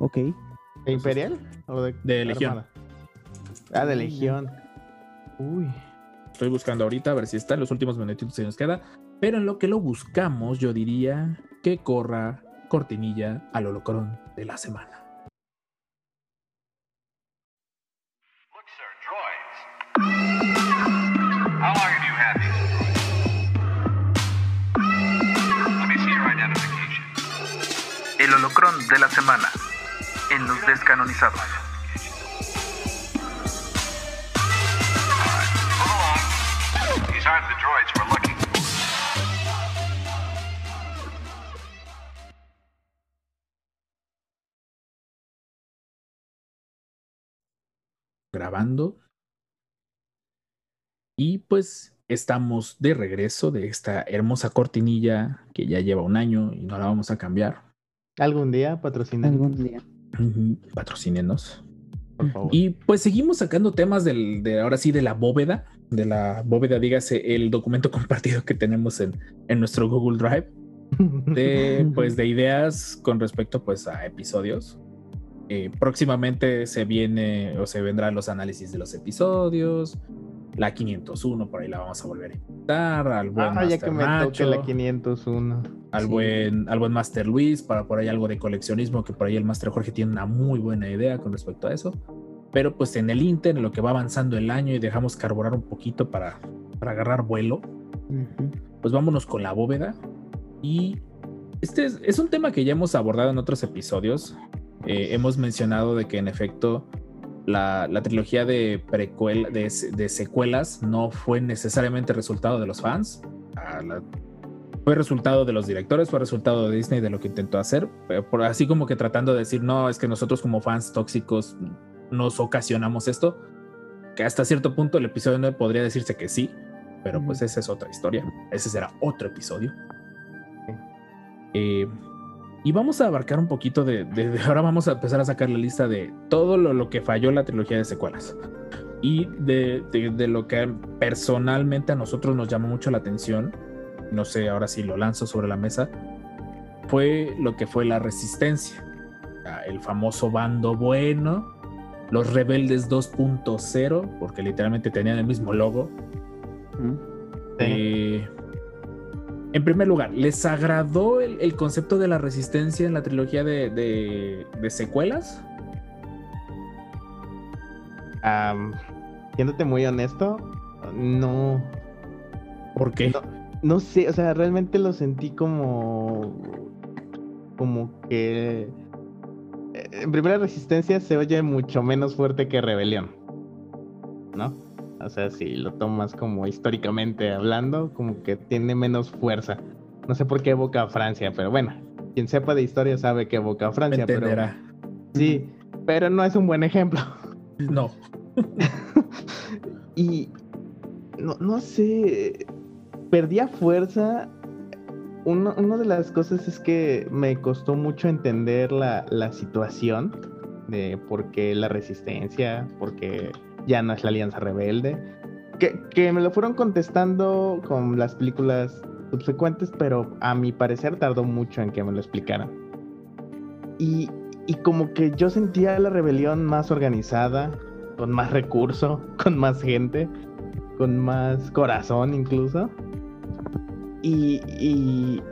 Ok. ¿De imperial? ¿O de, De Legión. Armada? Ah, de Legión. Uy. Estoy buscando ahorita a ver si está en los últimos minutitos que nos queda. Pero en lo que lo buscamos, yo diría que corra cortinilla al holocrón de la semana. El holocrón de la semana en los descanonizados. Grabando. Y pues estamos de regreso de esta hermosa cortinilla que ya lleva un año y no la vamos a cambiar. Algún día patrocinan, Algún día. Patrocínenos. por favor. Y pues seguimos sacando temas del, de ahora sí de la bóveda de la bóveda, dígase el documento compartido que tenemos en, en nuestro Google Drive, de, pues, de ideas con respecto pues, a episodios. Eh, próximamente se viene o se vendrán los análisis de los episodios. La 501, por ahí la vamos a volver a invitar. Al buen Ah, ya Master que me Nacho, la 501. al, Sí. buen, al buen Master Luis, para por ahí algo de coleccionismo, que por ahí el Master Jorge tiene una muy buena idea con respecto a eso. Pero pues en el Inter, en lo que va avanzando el año y dejamos carburar un poquito para, para agarrar vuelo, pues vámonos con la bóveda. Y este es, es un tema que ya hemos abordado en otros episodios. Eh, hemos mencionado de que en efecto la, la trilogía de, de, de secuelas no fue necesariamente resultado de los fans. La- fue resultado de los directores, fue resultado de Disney de lo que intentó hacer. eh, por, así como que tratando de decir, no, es que nosotros como fans tóxicos nos ocasionamos esto. Que hasta cierto punto el episodio 9 podría decirse que sí, pero pues esa es otra historia. Ese será otro episodio. Eh, y vamos a abarcar un poquito de, de- de- Ahora vamos a empezar a sacar la lista de todo lo, lo que falló en la trilogía de secuelas. Y de, de- de lo que personalmente a nosotros nos llamó mucho la atención. No sé, ahora sí lo lanzo sobre la mesa. Fue lo que fue la resistencia. Ah, El famoso bando bueno. Los rebeldes 2.0, porque literalmente tenían el mismo logo. Ujú. Eh, en primer lugar, ¿les agradó el, el concepto de la resistencia en la trilogía de, de- de secuelas? Siéndote muy honesto, no, ¿Por qué? No. no sé, o sea, realmente lo sentí como, como que eh, en primera resistencia se oye mucho menos fuerte que rebelión, ¿no? O sea, si lo tomas como históricamente hablando, como que tiene menos fuerza. No sé por qué evoca a Francia, pero bueno, quien sepa de historia sabe que evoca a Francia, pero sí, pero no es un buen ejemplo. No. Y no, no sé, perdía fuerza. Uno- Una de las cosas es que me costó mucho entender la, la situación de por qué la resistencia, porque ya no es la Alianza Rebelde. Que, que me lo fueron contestando con las películas subsecuentes, pero a mi parecer tardó mucho en que me lo explicaran. Y, y como que yo sentía la rebelión más organizada, con más recurso, con más gente, con más corazón incluso. Y, y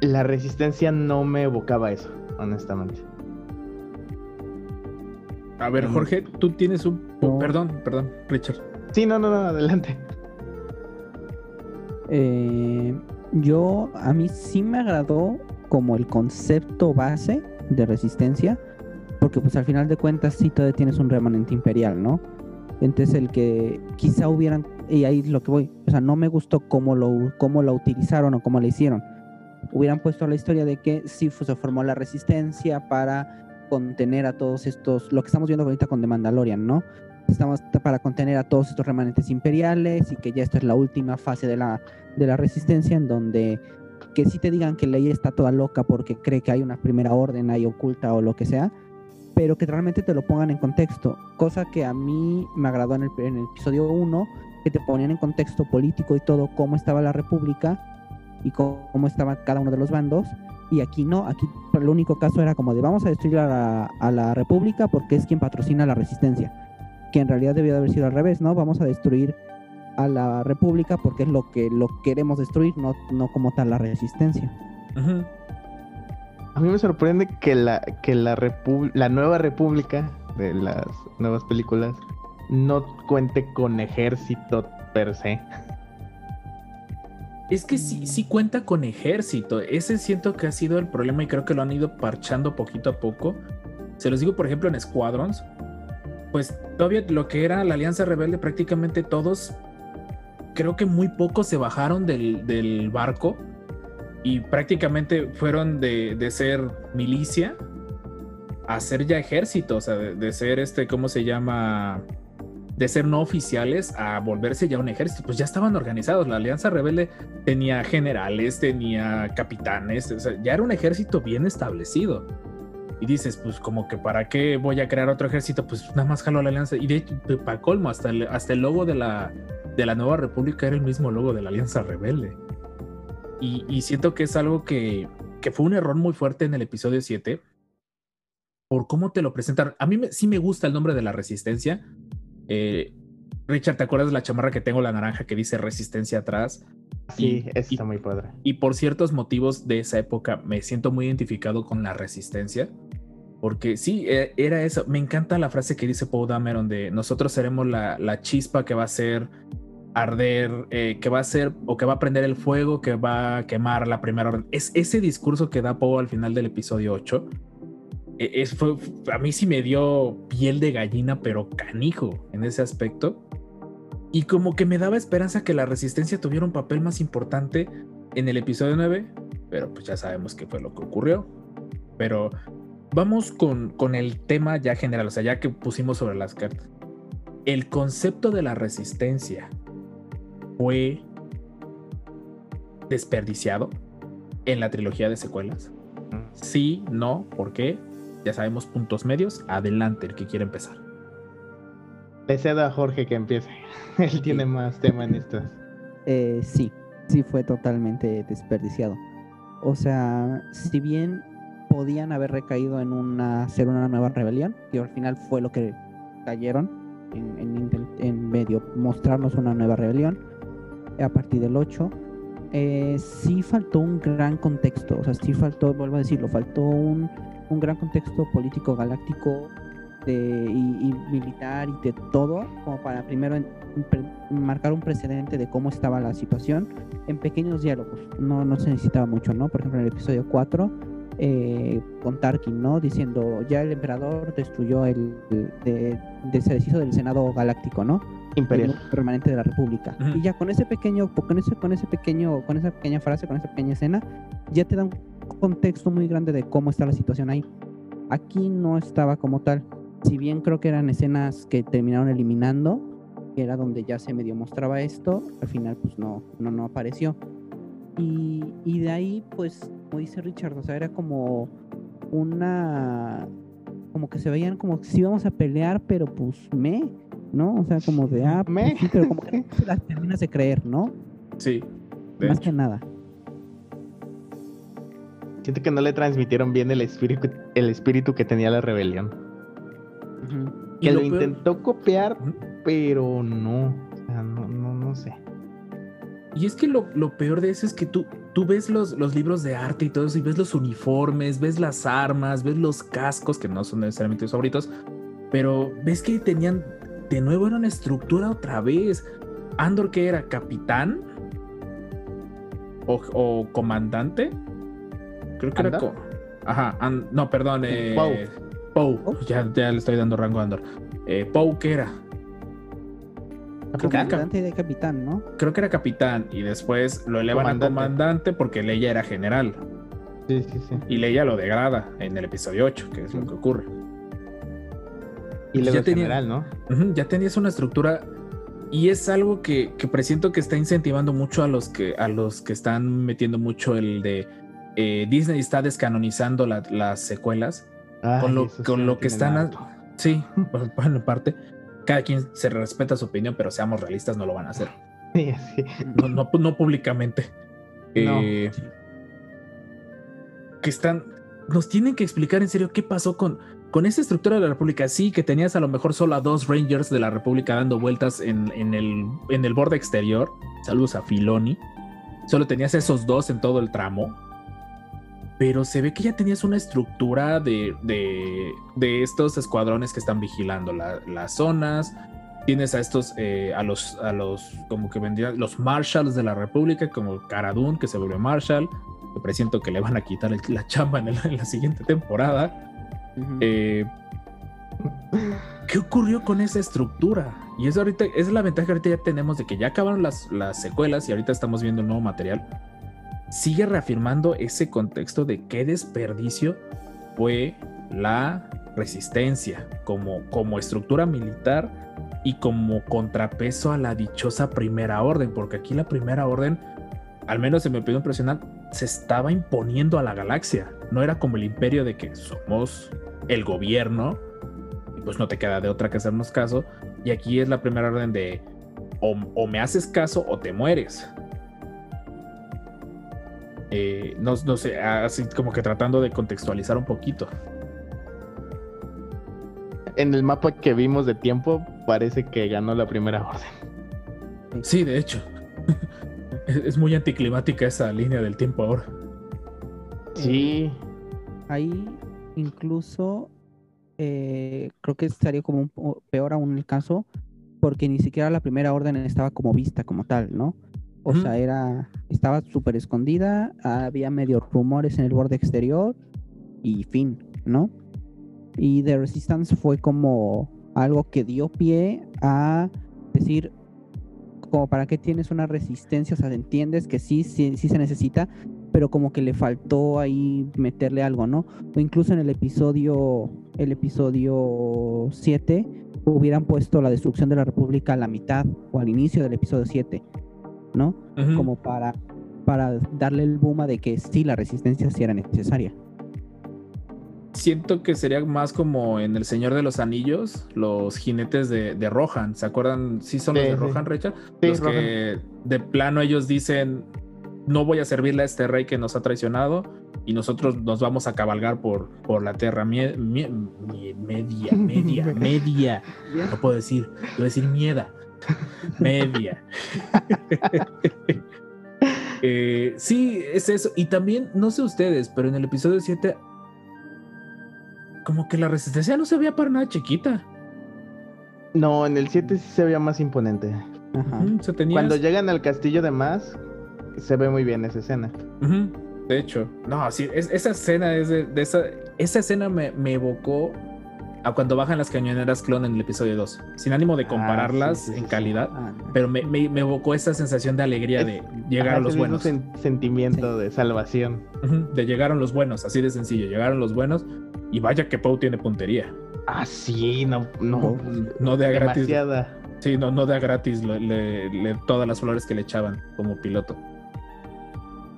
la resistencia no me evocaba eso, honestamente. A ver. Jorge, tú tienes un... No. Perdón, perdón, Richard. Sí, no, no, no, adelante. Eh, yo, a mí sí me agradó como el concepto base de resistencia, porque pues al final de cuentas sí todavía tienes un remanente imperial, ¿no? Entonces el que quizá hubieran, y ahí es lo que voy, o sea, no me gustó cómo lo, cómo lo utilizaron o cómo lo hicieron. Hubieran puesto la historia de que sí fu- se formó la resistencia para contener a todos estos, lo que estamos viendo ahorita con The Mandalorian, ¿no? Estamos para contener a todos estos remanentes imperiales y que ya esta es la última fase de la, de la resistencia en donde que si te digan que Leia está toda loca porque cree que hay una primera orden ahí oculta o lo que sea, pero que realmente te lo pongan en contexto, cosa que a mí me agradó en el, en el episodio 1, que te ponían en contexto político y todo, cómo estaba la república y cómo, cómo estaba cada uno de los bandos, y aquí no, aquí el único caso era como de vamos a destruir a la, a la república porque es quien patrocina la resistencia, que en realidad debió de haber sido al revés, ¿no? Vamos a destruir a la república porque es lo que lo queremos destruir, no, no como tal la resistencia. A mí me sorprende que la, que la, repu- la nueva república de las nuevas películas no cuente con ejército per se. Es que sí, sí cuenta con ejército. Ese siento que ha sido el problema y creo que lo han ido parchando poquito a poco. Se los digo, por ejemplo, en Squadrons. Pues todavía lo que era la Alianza Rebelde, prácticamente todos, creo que muy pocos se bajaron del, del barco y prácticamente fueron de, de ser milicia a ser ya ejército, o sea, de, de ser este, ¿cómo se llama? De ser no oficiales a volverse ya un ejército. Pues ya estaban organizados. La Alianza Rebelde tenía generales, tenía capitanes, ya era un ejército bien establecido. Y dices, pues como que para qué voy a crear otro ejército, pues nada más jalo a la alianza. Y de hecho, para colmo, hasta el, hasta el logo de la, de la Nueva República era el mismo logo de la Alianza Rebelde. Y, y siento que es algo que, que fue un error muy fuerte en el episodio 7 por cómo te lo presentan. A mí me- sí me gusta el nombre de la resistencia. Eh, Richard, ¿te acuerdas de la chamarra que tengo, la naranja, que dice resistencia atrás? Sí, Y- está muy padre. Y por ciertos motivos de esa época me siento muy identificado con la resistencia. Porque sí, eh, era eso. Me encanta la frase que dice Paul Dameron de nosotros seremos la, la chispa que va a hacer arder, eh, que va a hacer o que va a prender el fuego, que va a quemar la primera orden. Es ese discurso que da Poe al final del episodio 8. Eh, es, fue, a mí sí me dio piel de gallina, pero canijo en ese aspecto. Y como que me daba esperanza que la resistencia tuviera un papel más importante en el episodio 9, pero pues ya sabemos qué fue lo que ocurrió. Pero vamos con, con el tema ya general, o sea, ya que pusimos sobre las cartas. El concepto de la resistencia fue desperdiciado en la trilogía de secuelas. Sí, no, ¿por qué? Ya sabemos puntos medios. Adelante, el que quiera empezar. Le cedo a Jorge que empiece. Él tiene más tema en estas. Eh, sí, sí fue totalmente desperdiciado. O sea, si bien podían haber recaído en una hacer una nueva rebelión, que al final fue lo que cayeron en, en inten- en medio mostrarnos una nueva rebelión a partir del 8. eh, sí faltó un gran contexto, o sea, sí faltó, vuelvo a decirlo, faltó un, un gran contexto político galáctico de, y, y militar y de todo, como para primero en- pre- marcar un precedente de cómo estaba la situación en pequeños diálogos. No, no se necesitaba mucho, ¿no? Por ejemplo, en el episodio 4, eh, con Tarkin, ¿no? Diciendo, ya el emperador destruyó el, el- de, de- se deshizo del Senado Galáctico, ¿no? Imperial. permanente de la República. Ujú. Y ya con ese pequeño, con ese, con ese pequeño, con esa pequeña frase, con esa pequeña escena, ya te da un contexto muy grande de cómo está la situación ahí. Aquí no estaba como tal. Si bien creo que eran escenas que terminaron eliminando, que era donde ya se medio mostraba esto, al final pues no, no, no apareció. Y, y de ahí, pues, como dice Richard, o sea, era como una como que se veían como sí íbamos a pelear, pero pues me, ¿no? O sea, como de ah, pues, Me. sí, pero como que no las terminas de creer, ¿no? Sí. de Más hecho. que nada. Siento que no le transmitieron bien el espíritu, el espíritu que tenía la rebelión. Que lo, intentó copiar, pero no. O sea, no, no, no sé. Y es que lo, lo peor de eso es que tú, tú ves los, los libros de arte y todo eso, y ves los uniformes, ves las armas, ves los cascos, que no son necesariamente tus favoritos, pero ves que tenían, de nuevo era una estructura otra vez. Andor que era capitán o, o comandante. Creo que era... Ajá, no, perdón. Eh, Poe. Poe. Poe. Ya, ya le estoy dando rango a Andor. Eh, Poe, ¿qué era? Creo que era Comandante de capitán, ¿no? creo que era capitán y después lo elevan a Comandante. comandante porque Leia era general Sí, sí, sí. y Leia lo degrada en el episodio 8, que es lo que ocurre. Y Ya luego el tenía- general, ¿no? Ya tenías una estructura y es algo que, que presiento que está incentivando mucho a los que, a los que están metiendo mucho el de eh, Disney está descanonizando la- las secuelas Ay, con lo, con que están... a-. Sí, bueno, en parte. Cada quien se respeta su opinión, pero seamos realistas, no lo van a hacer. Sí, sí. no, no, no públicamente. No. Eh, que están. Nos tienen que explicar en serio qué pasó con, con esa estructura de la República. Sí, que tenías a lo mejor solo a dos Rangers de la República dando vueltas en, en el, en el borde exterior. Saludos a Filoni. Solo tenías esos dos en todo el tramo. Pero se ve que ya tenías una estructura de, de, de estos escuadrones que están vigilando la- las zonas, tienes a estos, eh, a los, a los, como que vendrían, los Marshalls de la República, como Cara Dune, que se vuelve Marshall, que presiento que le van a quitar el- la chamba en, el- en la siguiente temporada. Eh, ¿Qué ocurrió con esa estructura? Y eso ahorita, esa es la ventaja que ahorita ya tenemos de que ya acabaron las, las secuelas y ahorita estamos viendo un nuevo material. Sigue reafirmando ese contexto de qué desperdicio fue la resistencia como, como estructura militar y como contrapeso a la dichosa primera orden, porque aquí la primera orden, al menos en mi opinión personal, se estaba imponiendo a la galaxia. No era como el imperio de que somos el gobierno y pues no te queda de otra que hacernos caso. Y aquí es la primera orden de o, o me haces caso o te mueres. Eh, no, no sé, así como que tratando de contextualizar un poquito. En el mapa que vimos de tiempo, parece que ganó la primera orden. Sí, de hecho. es, es muy anticlimática esa línea del tiempo ahora. Sí. Ahí incluso eh, creo que estaría como un peor aún el caso, porque ni siquiera la primera orden estaba como vista como tal, ¿no? O sea, era, estaba súper escondida, había medio rumores en el borde exterior y fin, ¿no? Y The Resistance fue como algo que dio pie a decir, como para qué tienes una resistencia, o sea, entiendes que sí, sí, sí se necesita, pero como que le faltó ahí meterle algo, ¿no? O incluso en el episodio, el episodio 7, hubieran puesto la destrucción de la República a la mitad o al inicio del episodio 7, ¿no? Como para, para darle el boom a de que sí, la resistencia sí era necesaria. Siento que sería más como en El Señor de los Anillos, los jinetes de, de Rohan. ¿Se acuerdan? Sí, son los de sí. Rohan, Richard. Sí, los que de plano ellos dicen: No voy a servirle a este rey que nos ha traicionado y nosotros nos vamos a cabalgar por, por la tierra. Mie- mie- mie- media, media, media. No puedo decir, voy a decir mieda. Media. Eh, sí, es eso. Y también, no sé ustedes, pero en el episodio 7, como que la resistencia no se veía para nada chiquita. No, en el 7 sí se veía más imponente. Ajá. Cuando llegan al castillo de más, se ve muy bien esa escena. De hecho, no, sí, es- esa escena es de, de esa. Esa escena me, me evocó a cuando bajan las cañoneras clon en el episodio 2. Sin ánimo de Ah, compararlas sí, sí, sí, en sí. calidad, Ah, no. pero me, me- me evocó esa sensación de alegría Es- de llegar a los buenos. sen- sentimiento de salvación. Ujú, De llegaron los buenos, así de sencillo. Llegaron los buenos y vaya que Poe tiene puntería. Ah, sí, no, no. No de a gratis. demasiada. Sí, no, no de a gratis le- le- le- todas las flores que le echaban como piloto.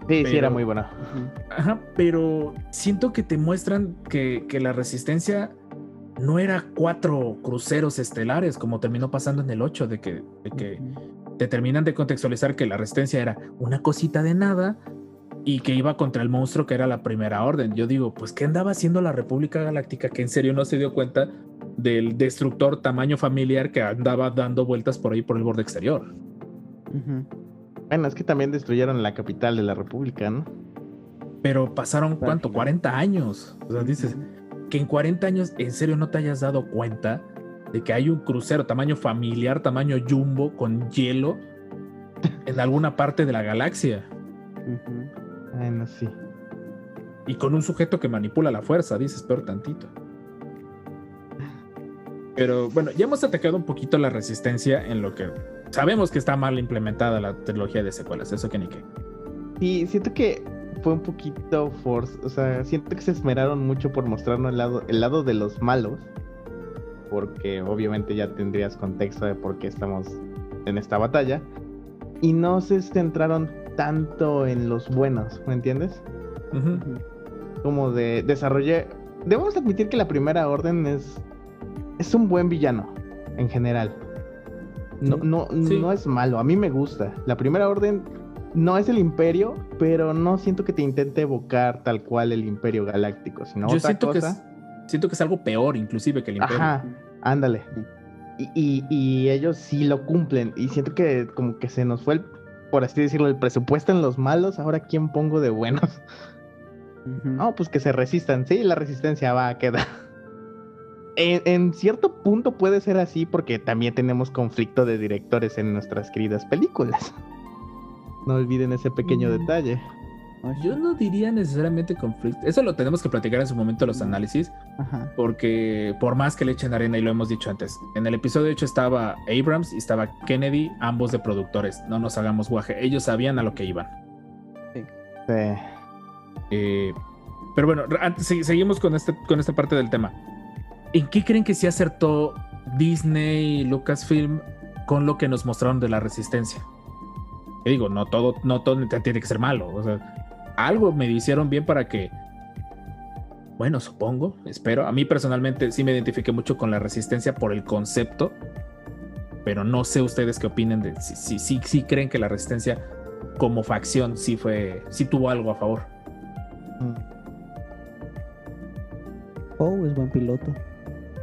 Sí, sí, era muy bueno. Ujú. Ajá, pero siento que te muestran que, que la resistencia no era cuatro cruceros estelares como terminó pasando en el 8, de que, de que te terminan de contextualizar que la resistencia era una cosita de nada y que iba contra el monstruo que era la primera orden. Yo digo, pues, ¿qué andaba haciendo la República Galáctica que en serio no se dio cuenta del destructor tamaño familiar que andaba dando vueltas por ahí por el borde exterior? Bueno, es que también destruyeron la capital de la República, ¿no? Pero pasaron, ¿cuánto? final. 40 años. O sea, dices, que en 40 años en serio no te hayas dado cuenta de que hay un crucero tamaño familiar, tamaño jumbo, con hielo en alguna parte de la galaxia Ujú. Bueno, sí. y con un sujeto que manipula la fuerza, dices, peor tantito. Pero bueno, ya hemos atacado un poquito la resistencia en lo que sabemos que está mal implementada la trilogía de secuelas, eso que ni qué. Y siento que fue un poquito force, o sea, siento que se esmeraron mucho por mostrarnos el lado, el lado de los malos, porque obviamente ya tendrías contexto de por qué estamos en esta batalla, y no se centraron tanto en los buenos, ¿me entiendes? Como de desarrollar... Debemos admitir que la primera orden es, es un buen villano, en general. No, no, Sí. no es malo, a mí me gusta. La primera orden no es el imperio, pero no siento que te intente evocar tal cual el imperio galáctico, sino Yo otra siento que, cosa. es, siento que es algo peor inclusive que el imperio. Ajá, ándale. Y, y- y ellos sí lo cumplen. Y siento que como que se nos fue, el, por así decirlo, el presupuesto en los malos. Ahora, ¿quién pongo de buenos? No, pues que se resistan. Sí, la resistencia va a quedar. En, en cierto punto puede ser así porque también tenemos conflicto de directores en nuestras queridas películas. No olviden ese pequeño Mm. detalle. Yo no diría necesariamente conflicto. Eso lo tenemos que platicar en su momento los Mm. análisis, Ajá. porque por más que le echen arena, y lo hemos dicho antes, en el episodio 8 estaba Abrams y estaba Kennedy, ambos de productores. No nos hagamos guaje. Ellos sabían a lo que iban. Sí. Eh, pero bueno, antes, se- seguimos con, este, con esta parte del tema. ¿En qué creen que se acertó Disney, Lucasfilm con lo que nos mostraron de la resistencia? Te digo, no todo, no todo tiene que ser malo. O sea, algo me hicieron bien para que. Bueno, supongo, espero. A mí personalmente sí me identifiqué mucho con la resistencia por el concepto. pero no sé ustedes qué opinen de si, si, si, si creen que la resistencia como facción sí fue, sí tuvo algo a favor. Mm. Poe es buen piloto.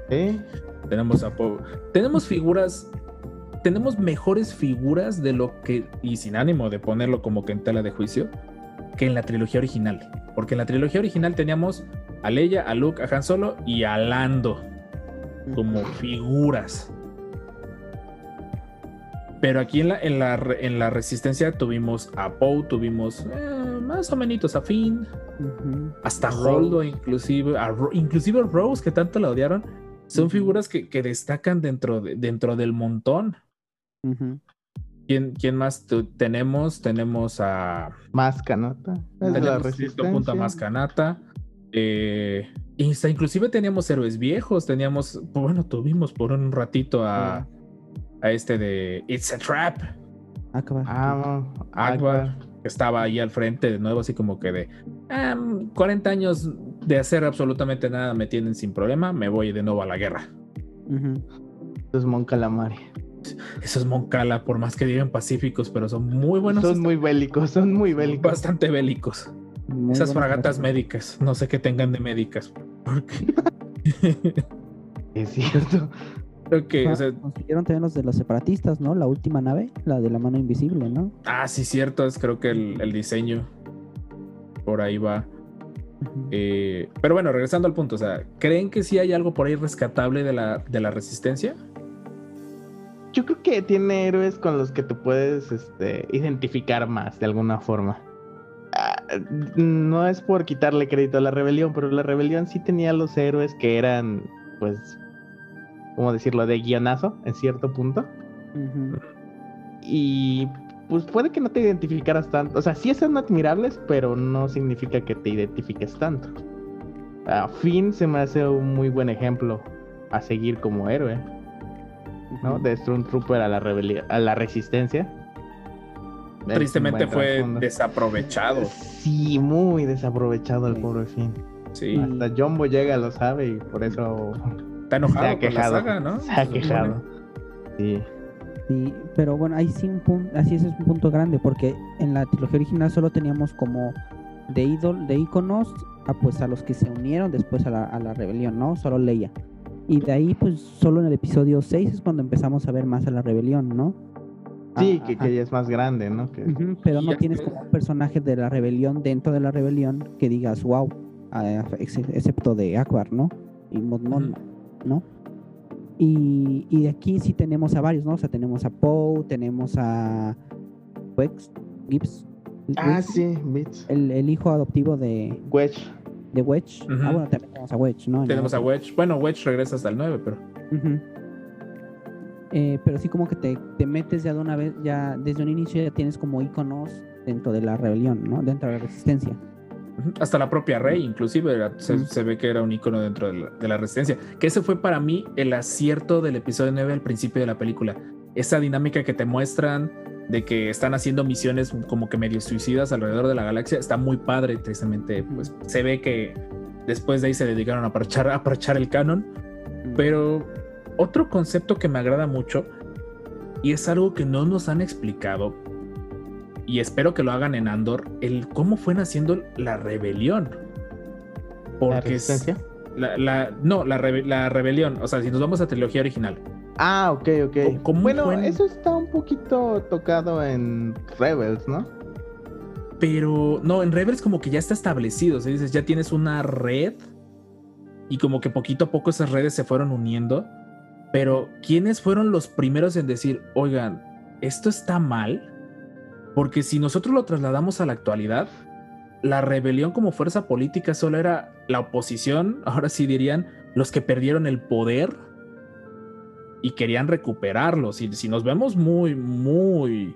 ¿Eh? Tenemos a Poe. Tenemos figuras. Tenemos mejores figuras de lo que. Y sin ánimo de ponerlo como que en tela de juicio. Que en la trilogía original. Porque en la trilogía original teníamos a Leia, a Luke, a Han Solo y a Lando. Como figuras. Pero aquí en la, en la, en la resistencia tuvimos a Poe, tuvimos eh, más o menos a Finn, hasta. Holdo, inclusive, a Ro- inclusive Rose, que tanto la odiaron, son figuras que, que destacan dentro, de- dentro del montón. ¿Quién, quién más tenemos? Tenemos a. Más canota. Es la tenemos a cierto punto a resistencia. Mascanata. Eh, inclusive teníamos héroes viejos. Teníamos, bueno, tuvimos por un ratito a, a este de It's a Trap. Akbar. Ah, Akbar, que estaba ahí al frente de nuevo, así como que de "Ah, 40 años de hacer absolutamente nada me tienen sin problema, me voy de nuevo a la guerra. Ujú. Es Mon Calamari. Eso es Moncala, por más que digan pacíficos, pero son muy buenos. son muy bélicos, son muy bélicos. bastante bélicos. Muy Esas fragatas médicas, no sé qué tengan de médicas. Porque Es cierto. creo que, o Ah, sea, Consiguieron también los de los separatistas, ¿no? La última nave, la de la mano invisible, ¿no? ah, sí, cierto, es creo que el, el diseño por ahí va. Eh, pero bueno, regresando al punto, o sea, ¿creen que sí hay algo por ahí rescatable de la, de la resistencia? Yo creo que tiene héroes con los que te puedes este, identificar más de alguna forma. Ah, no es por quitarle crédito a la rebelión, pero la rebelión sí tenía los héroes que eran, pues, ¿cómo decirlo?, de guionazo en cierto punto. Y pues puede que no te identificaras tanto. O sea, sí son admirables, pero no significa que te identifiques tanto. A Finn se me hace un muy buen ejemplo a seguir como héroe. ¿No? De Stormtrooper a la rebelión, a la resistencia. Tristemente fue trasfondo. desaprovechado. Sí, muy desaprovechado el Sí. pobre Finn. Sí, Hasta Jumbo llega, lo sabe y por eso está enojado se ha con la quejado. saga, ¿no? Se ha quejado. Sí. Sí, pero bueno, ahí sí un punto, así ese es un punto grande, porque en la trilogía original solo teníamos como de ídol, de íconos, a pues a los que se unieron después a la, a la rebelión, ¿no? Solo Leia. Y de ahí, pues, solo en el episodio 6 es cuando empezamos a ver más a la rebelión, ¿no? Sí, Ah, que, que ella es más grande, ¿no? Que... Pero no ya tienes como un personaje de la rebelión dentro de la rebelión que digas, wow, excepto de Akbar, ¿no? Y Mon Mothma, ¿no? Y, y de aquí sí tenemos a varios, ¿no? O sea, tenemos a Poe, tenemos a Wex, Gibbs, Ah, Wex, sí, Beats. el, el hijo adoptivo de, Wedge. De Wedge. Ah, bueno, también tenemos a Wedge, ¿no? En Tenemos a. Wedge. Bueno, Wedge regresa hasta el 9, pero. Eh, pero sí como que te, te metes ya de una vez, ya desde un inicio ya tienes como iconos dentro de la rebelión, ¿no? Dentro de la resistencia. Hasta la propia Rey, inclusive, era- se, se ve que era un icono dentro de la, de la resistencia. Que ese fue para mí el acierto del episodio 9 al principio de la película. Esa dinámica que te muestran de que están haciendo misiones como que medio suicidas alrededor de la galaxia está muy padre. Tristemente, pues se ve que después de ahí se dedicaron a parchar, a parchar el canon. Pero otro concepto que me agrada mucho y es algo que no nos han explicado y espero que lo hagan en Andor, el cómo fue naciendo la rebelión. ¿La Porque resistencia? la- la- no, la, rebe- la rebelión, o sea, si nos vamos a trilogía original. Ah, ok, ok. ¿Cómo- cómo bueno, fue eso está un poquito tocado en Rebels, ¿no? Pero no, en Rebels como que ya está establecido, o sea, dices, ya tienes una red y como que poquito a poco esas redes se fueron uniendo. Pero ¿quiénes fueron los primeros en decir, oigan, esto está mal? Porque si nosotros lo trasladamos a la actualidad, la rebelión como fuerza política solo era la oposición, ahora sí dirían, los que perdieron el poder y querían recuperarlo. Si, si nos vemos muy, muy,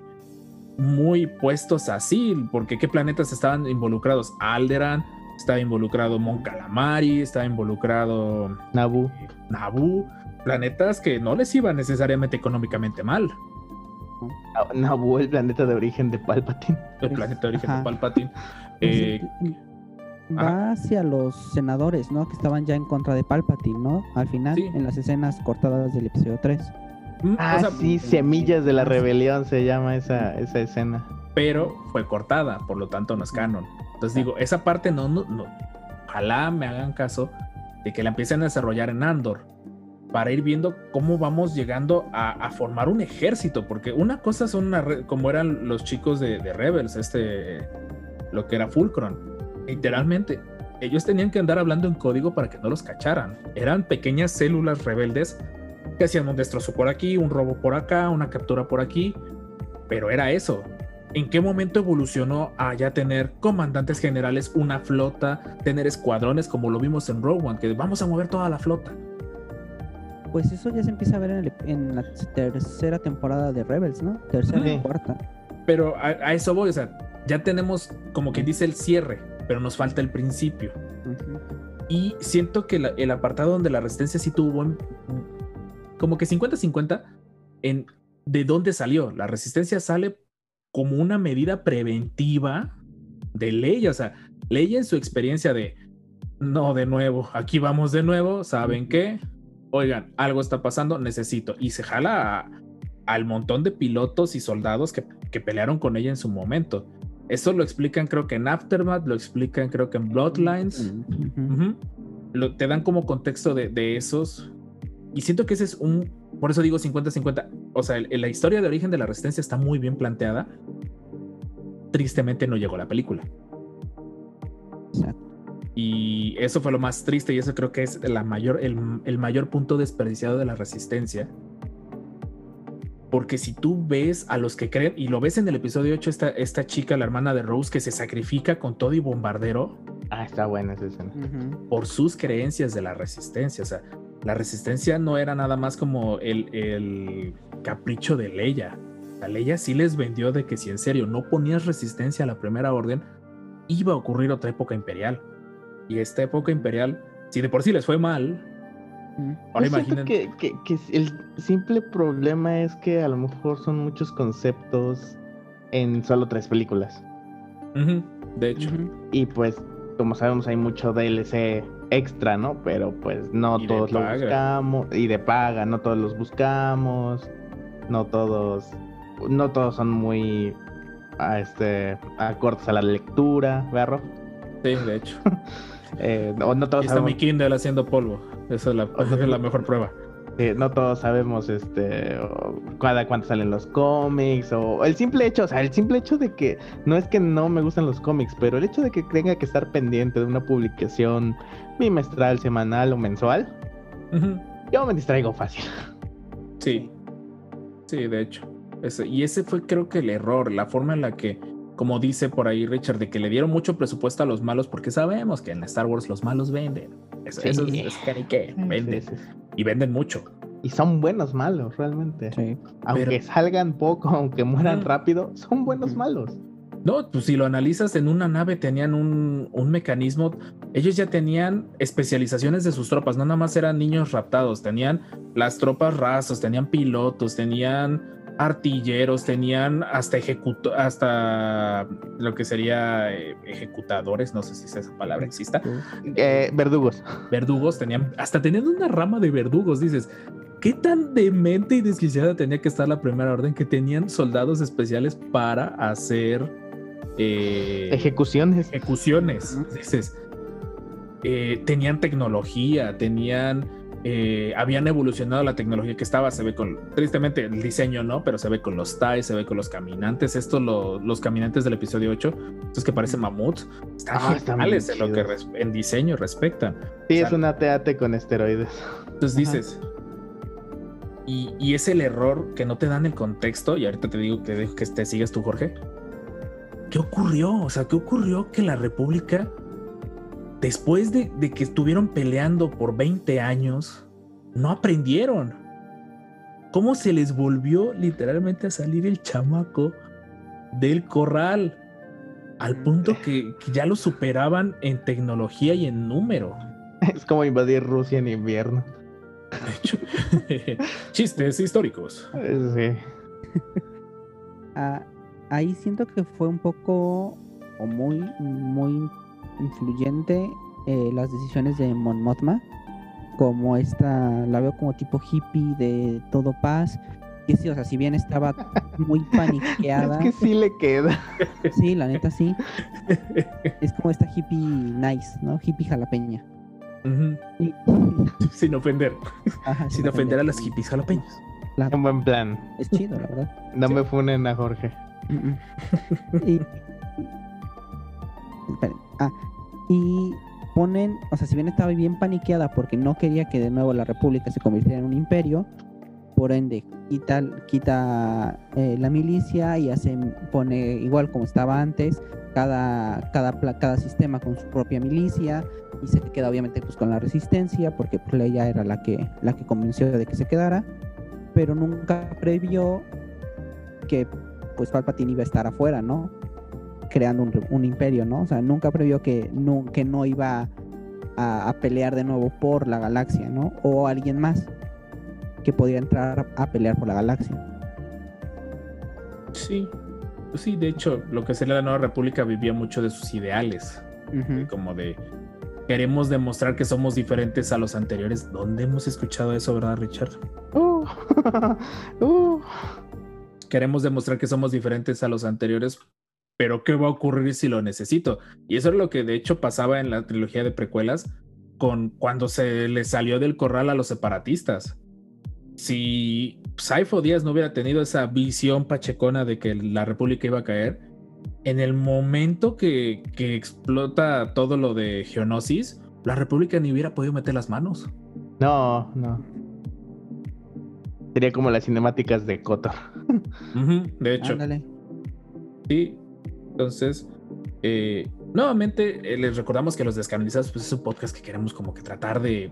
muy puestos así, porque qué planetas estaban involucrados? Alderan, estaba involucrado Mon Calamari, estaba involucrado Nabu. Naboo, planetas que no les iba necesariamente económicamente mal. Ah, Nabu, el planeta de origen de Palpatine. El planeta de origen de. Palpatine. Eh, va hacia los senadores, ¿no? Que estaban ya en contra de Palpatine, ¿no? Al final, Sí. en las escenas cortadas del episodio 3. Mm, o Ah, sea, sí, Semillas de la Rebelión se llama esa, esa escena. pero fue cortada, por lo tanto no es canon. Entonces digo, esa parte no, no, no- ojalá me hagan caso de que la empiecen a desarrollar en Andor para ir viendo cómo vamos llegando a, a formar un ejército, porque una cosa son una re- como eran los chicos de, de Rebels, este, lo que era Fulcron, literalmente. Ellos tenían que andar hablando en código para que no los cacharan. Eran pequeñas células rebeldes que hacían un destrozo por aquí, un robo por acá, una captura por aquí, pero era eso. ¿En qué momento evolucionó a ya tener comandantes generales, una flota, tener escuadrones como lo vimos en Rogue One, que vamos a mover toda la flota? Pues eso ya se empieza a ver en, el- en la tercera temporada de Rebels, ¿no? Tercera Sí. y cuarta. Pero a, a eso voy, o sea, ya tenemos como quien dice el cierre, pero nos falta el principio. Y siento que la- el apartado donde la resistencia sí tuvo como que 50-50 en de dónde salió. La resistencia sale como una medida preventiva de Leia. O sea, Leia en su experiencia de no, de nuevo, aquí vamos de nuevo, ¿saben qué? Oigan, algo está pasando, necesito. Y se jala a- al montón de pilotos y soldados que, que pelearon con ella en su momento. Eso lo explican creo que en Aftermath, lo explican creo que en Bloodlines. Lo- te dan como contexto de, de esos. Y siento que ese es un. Por eso digo 50-50. O sea, el- la historia de origen de la resistencia está muy bien planteada. Tristemente no llegó la película. Exacto. Y eso fue lo más triste. Y eso creo que es la mayor, el, el mayor punto desperdiciado de la resistencia. Porque si tú ves a los que creen, y lo ves en el episodio 8, esta, esta chica, la hermana de Rose, que se sacrifica con todo y bombardero, Ah, está buena esa escena. Por sus creencias de la resistencia. O sea, la resistencia no era nada más como el, el capricho de Leia. La Leia sí les vendió de que si en serio no ponías resistencia a la primera orden, iba a ocurrir otra época imperial. Y esta época imperial, si de por sí les fue mal. Ahora Yo siento imaginen. que, que- que el simple problema es que a lo mejor son muchos conceptos en solo tres películas. De hecho. Y pues, como sabemos, hay mucho DLC extra, ¿no? Pero pues no Y todos lo buscamos. Y de paga, no todos los buscamos. No todos. No todos son muy. A este, acordes a la lectura, ¿verdad, Rob? sí, de hecho. Eh, no todos está mi Kindle haciendo polvo. Esa es la, esa es la mejor prueba. eh, no todos sabemos este cada cuánto salen los cómics o el simple hecho, o sea, el simple hecho de que no es que no me gustan los cómics, pero el hecho de que tenga que estar pendiente de una publicación bimestral, semanal o mensual, yo me distraigo fácil. Sí, sí, de hecho. Ese- y ese fue creo que el error, la forma en la que, como dice por ahí Richard, de que le dieron mucho presupuesto a los malos, porque sabemos que en Star Wars los malos venden. Eso, Sí. eso es, es canique, venden. Sí, sí, sí. Y venden mucho. Y son buenos malos, realmente. Sí. Aunque Pero- salgan poco, aunque mueran Ujú. rápido, son buenos malos. No, pues si lo analizas en una nave tenían un, un mecanismo, ellos ya tenían especializaciones de sus tropas, no nada más eran niños raptados, tenían las tropas razas, tenían pilotos, tenían artilleros, tenían hasta ejecuto, hasta lo que sería eh, ejecutadores, no sé si esa palabra exista, Eh, verdugos. verdugos, tenían, hasta teniendo una rama de verdugos, dices, ¿qué tan demente y desquiciada tenía que estar la primera orden que tenían soldados especiales para hacer eh, Ejecuciones. ejecuciones? Dices, eh, tenían tecnología, tenían, eh, habían evolucionado la tecnología que estaba, se ve con, tristemente el diseño no, pero se ve con los TIE, se ve con los caminantes, estos lo- los caminantes del episodio 8, estos que parecen mamuts, están Ah, en lo que res- en diseño respectan. Sí, o sea, es una teate con esteroides. Entonces dices, y, y es el error que no te dan el contexto, y ahorita te digo que dejo que te sigas tú, Jorge. ¿Qué ocurrió? O sea, ¿qué ocurrió que la República, después de, de que estuvieron peleando por 20 años, no aprendieron? ¿Cómo se les volvió literalmente a salir el chamaco del corral? Al punto que, que ya lo superaban en tecnología y en número. Es como invadir Rusia en invierno. De hecho, chistes históricos. Eh, Sí. Ah, ahí siento que fue un poco o muy, muy influyente eh, las decisiones de Mon Mothma como esta, la veo como tipo hippie de todo paz. Que sí, o sea, si bien estaba muy paniqueada. Es que sí le queda. Sí, la neta sí. Es como esta hippie nice, ¿no? Hippie jalapeña. Sin ofender. Ajá, Sin ofender a las hippies jalapeños. Claro, Un buen plan. es chido, la verdad. No Sí. me funen a Jorge. Mm, mm. y, Ah, y ponen, o sea, si bien estaba bien paniqueada porque no quería que de nuevo la república se convirtiera en un imperio, por ende quita, quita eh, la milicia y hace, pone igual como estaba antes, cada, cada, cada sistema con su propia milicia y se queda obviamente pues con la resistencia porque pues ella era la que, la que convenció de que se quedara, pero nunca previó que pues Palpatine iba a estar afuera, ¿no? Creando un, imperio, ¿no? O sea, nunca previó que no, que no iba a, a pelear de nuevo por la galaxia, ¿no? O alguien más que podía entrar a pelear por la galaxia. Sí. Pues sí, de hecho, lo que sería la Nueva República vivía mucho de sus ideales. Como de. Queremos demostrar que somos diferentes a los anteriores. ¿Dónde hemos escuchado eso, verdad, Richard? Uh, uh. Queremos demostrar que somos diferentes a los anteriores. Pero ¿qué va a ocurrir si lo necesito? Y eso es lo que de hecho pasaba en la trilogía de precuelas con cuando se le salió del corral a los separatistas. Si Saifo Díaz no hubiera tenido esa visión pachecona de que la República iba a caer, en el momento que, que explota todo lo de Geonosis, la República ni hubiera podido meter las manos. No, no. Sería como las cinemáticas de Kotor. Ujú, de hecho, Ándale. sí. Entonces, eh, nuevamente eh, les recordamos que Los Descanonizados pues, es un podcast que queremos como que tratar de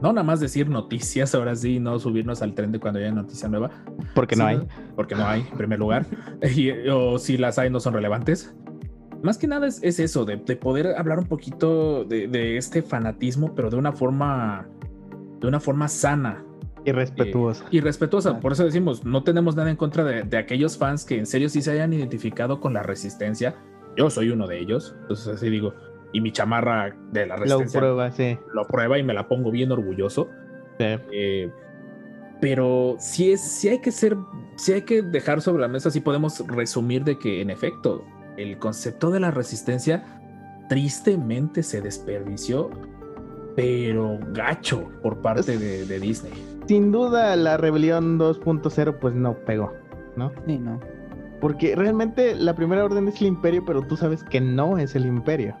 no nada más decir noticias, ahora sí, no subirnos al tren de cuando haya noticia nueva. Porque no hay. Porque no hay, en primer lugar. Y- o si las hay, no son relevantes. Más que nada es, es eso, de, de poder hablar un poquito de, de este fanatismo, pero de una forma, de una forma sana Irrespetuosa. y respetuosa. Claro. Por eso decimos, no tenemos nada en contra de, de aquellos fans que en serio sí se hayan identificado con la resistencia. Yo soy uno de ellos, entonces así digo. Y mi chamarra de la Lo resistencia prueba, sí. lo prueba y me la pongo bien orgulloso. sí. Eh, pero sí, es, sí hay que ser, sí hay que dejar sobre la mesa, sí podemos resumir de que en efecto el concepto de la resistencia tristemente se desperdició, pero gacho por parte de, de Disney. Sin duda la rebelión 2.0 pues no pegó, ¿no? Sí, no. Porque realmente la primera orden es el imperio, pero tú sabes que no es el imperio.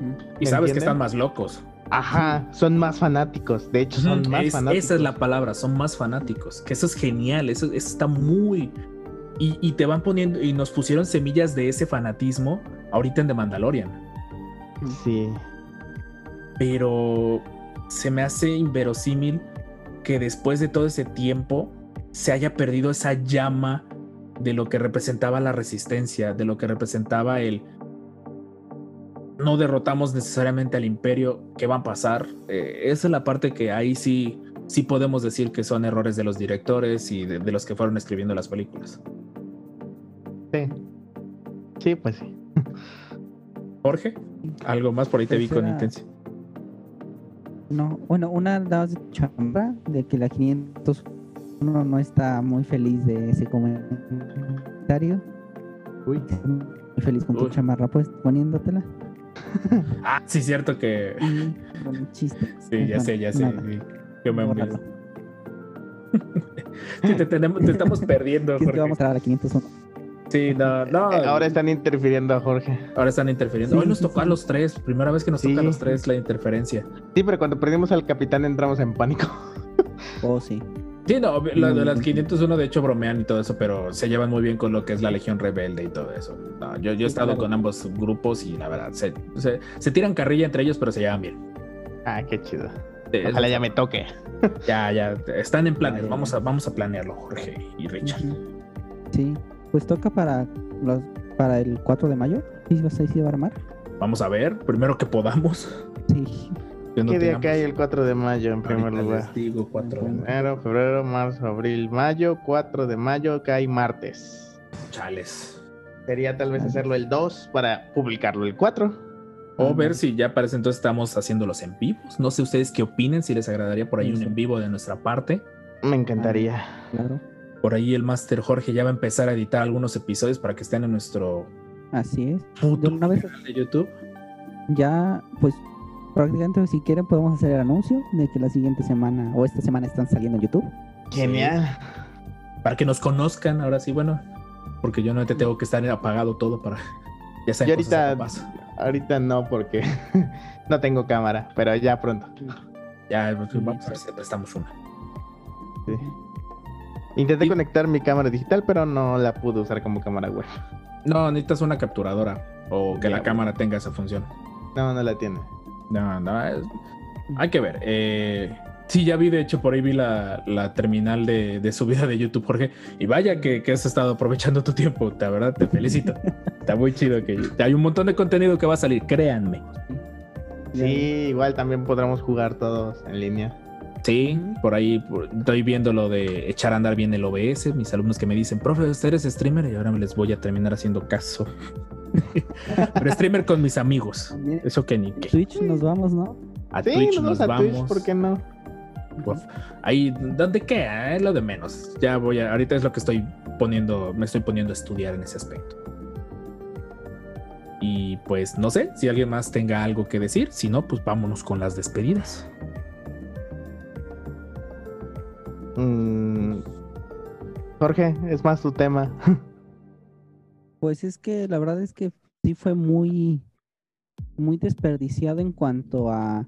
Mm. Y ¿Me sabes que están más locos. Ajá, son más fanáticos. De hecho, son más es- fanáticos. esa es la palabra, son más fanáticos. Que eso es genial, eso, eso está muy. Y, y te van poniendo, y nos pusieron semillas de ese fanatismo ahorita en The Mandalorian. Sí. pero se me hace inverosímil que después de todo ese tiempo se haya perdido esa llama de lo que representaba la resistencia, de lo que representaba el no derrotamos necesariamente al imperio, ¿qué va a pasar? Eh, esa es la parte que ahí sí, sí podemos decir que son errores de los directores y de, de los que fueron escribiendo las películas. Sí. Sí, pues sí. Jorge, algo más por ahí te Pues vi con intención. No, bueno, una dabas de chamba de que la 501 no está muy feliz de ese comentario. Uy. Muy feliz con tu chamarra, pues, poniéndotela. Ah, sí, cierto que Y bueno, chiste. Sí, ya sé, ya sé. Sí. Yo me uní. Sí, te, tenemos, te estamos perdiendo, Que es que Jorge. vamos a la 501. Sí, no, no. Eh, Ahora están interfiriendo a Jorge. ahora están interfiriendo. Sí, Hoy nos sí, tocó a los tres. Primera vez que nos Sí. toca a los tres la interferencia. Sí, pero cuando perdimos al capitán entramos en pánico. Oh, sí. Sí, no, las Mm. 501 de hecho bromean y todo eso, pero se llevan muy bien con lo que es la Legión Rebelde y todo eso. No, yo, yo he estado claro. con ambos grupos y la verdad, se, se, se tiran carrilla entre ellos, pero se llevan bien. Ah, qué chido. Sí, Ojalá es- ya me toque. ya, ya, están en planes. Vamos a, vamos a planearlo, Jorge y Richard. Sí, pues toca para los para el 4 de mayo. ¿Sí vas a va a armar? Vamos a ver, primero que podamos. Sí. No ¿Qué día cae el 4 de mayo en primer Ahorita lugar? digo cuatro de mayo. Enero, febrero, marzo, abril, mayo. 4 de mayo cae martes. Chales. Sería tal vez hacerlo el 2 para publicarlo el 4. O ver si ya para ese entonces estamos haciéndolos en vivos. No sé ustedes qué opinen, si les agradaría por ahí un Sí. en vivo de nuestra parte. Me encantaría. Claro. Por ahí el Master Jorge ya va a empezar a editar algunos episodios para que estén en nuestro Así es. De una vez canal de YouTube. ya, pues prácticamente si quieren podemos hacer el anuncio de que la siguiente semana o esta semana están saliendo en YouTube. Genial. Para que nos conozcan, ahora sí, bueno. Porque yo no te tengo que estar apagado todo para. Ya saben de ahorita, no, porque no tengo cámara, pero ya pronto. Ya pues, vamos a ver si prestamos una. Sí. Intenté Y- conectar mi cámara digital, pero no la pude usar como cámara web. No, necesitas una capturadora o que la bueno. cámara tenga esa función. No, no la tiene. No, no, es- hay que ver. Eh, sí, ya vi, de hecho, por ahí vi la, la terminal de, de subida de YouTube, Jorge. Y vaya que, que has estado aprovechando tu tiempo, la verdad, te felicito. Está muy chido que hay un montón de contenido que va a salir, créanme. Sí, igual también podremos jugar todos en línea. Sí, por ahí por- estoy viendo lo de echar a andar bien el OBS. Mis alumnos que me dicen, profe, ¿usted eres streamer? Y ahora me les voy a terminar haciendo caso. Pero streamer con mis amigos. Eso que ni qué. Twitch nos vamos, ¿no? A sí, Twitch nos nos vamos a Twitch. ¿por qué no? Uf, ahí, ¿dónde queda? Es lo de menos. Ya voy a, ahorita es lo que estoy poniendo, me estoy poniendo a estudiar en ese aspecto. Y pues no sé si alguien más tenga algo que decir. Si no, pues vámonos con las despedidas. Mm, Jorge, es más tu tema. Pues es que la verdad es que sí fue muy, muy desperdiciado en cuanto a.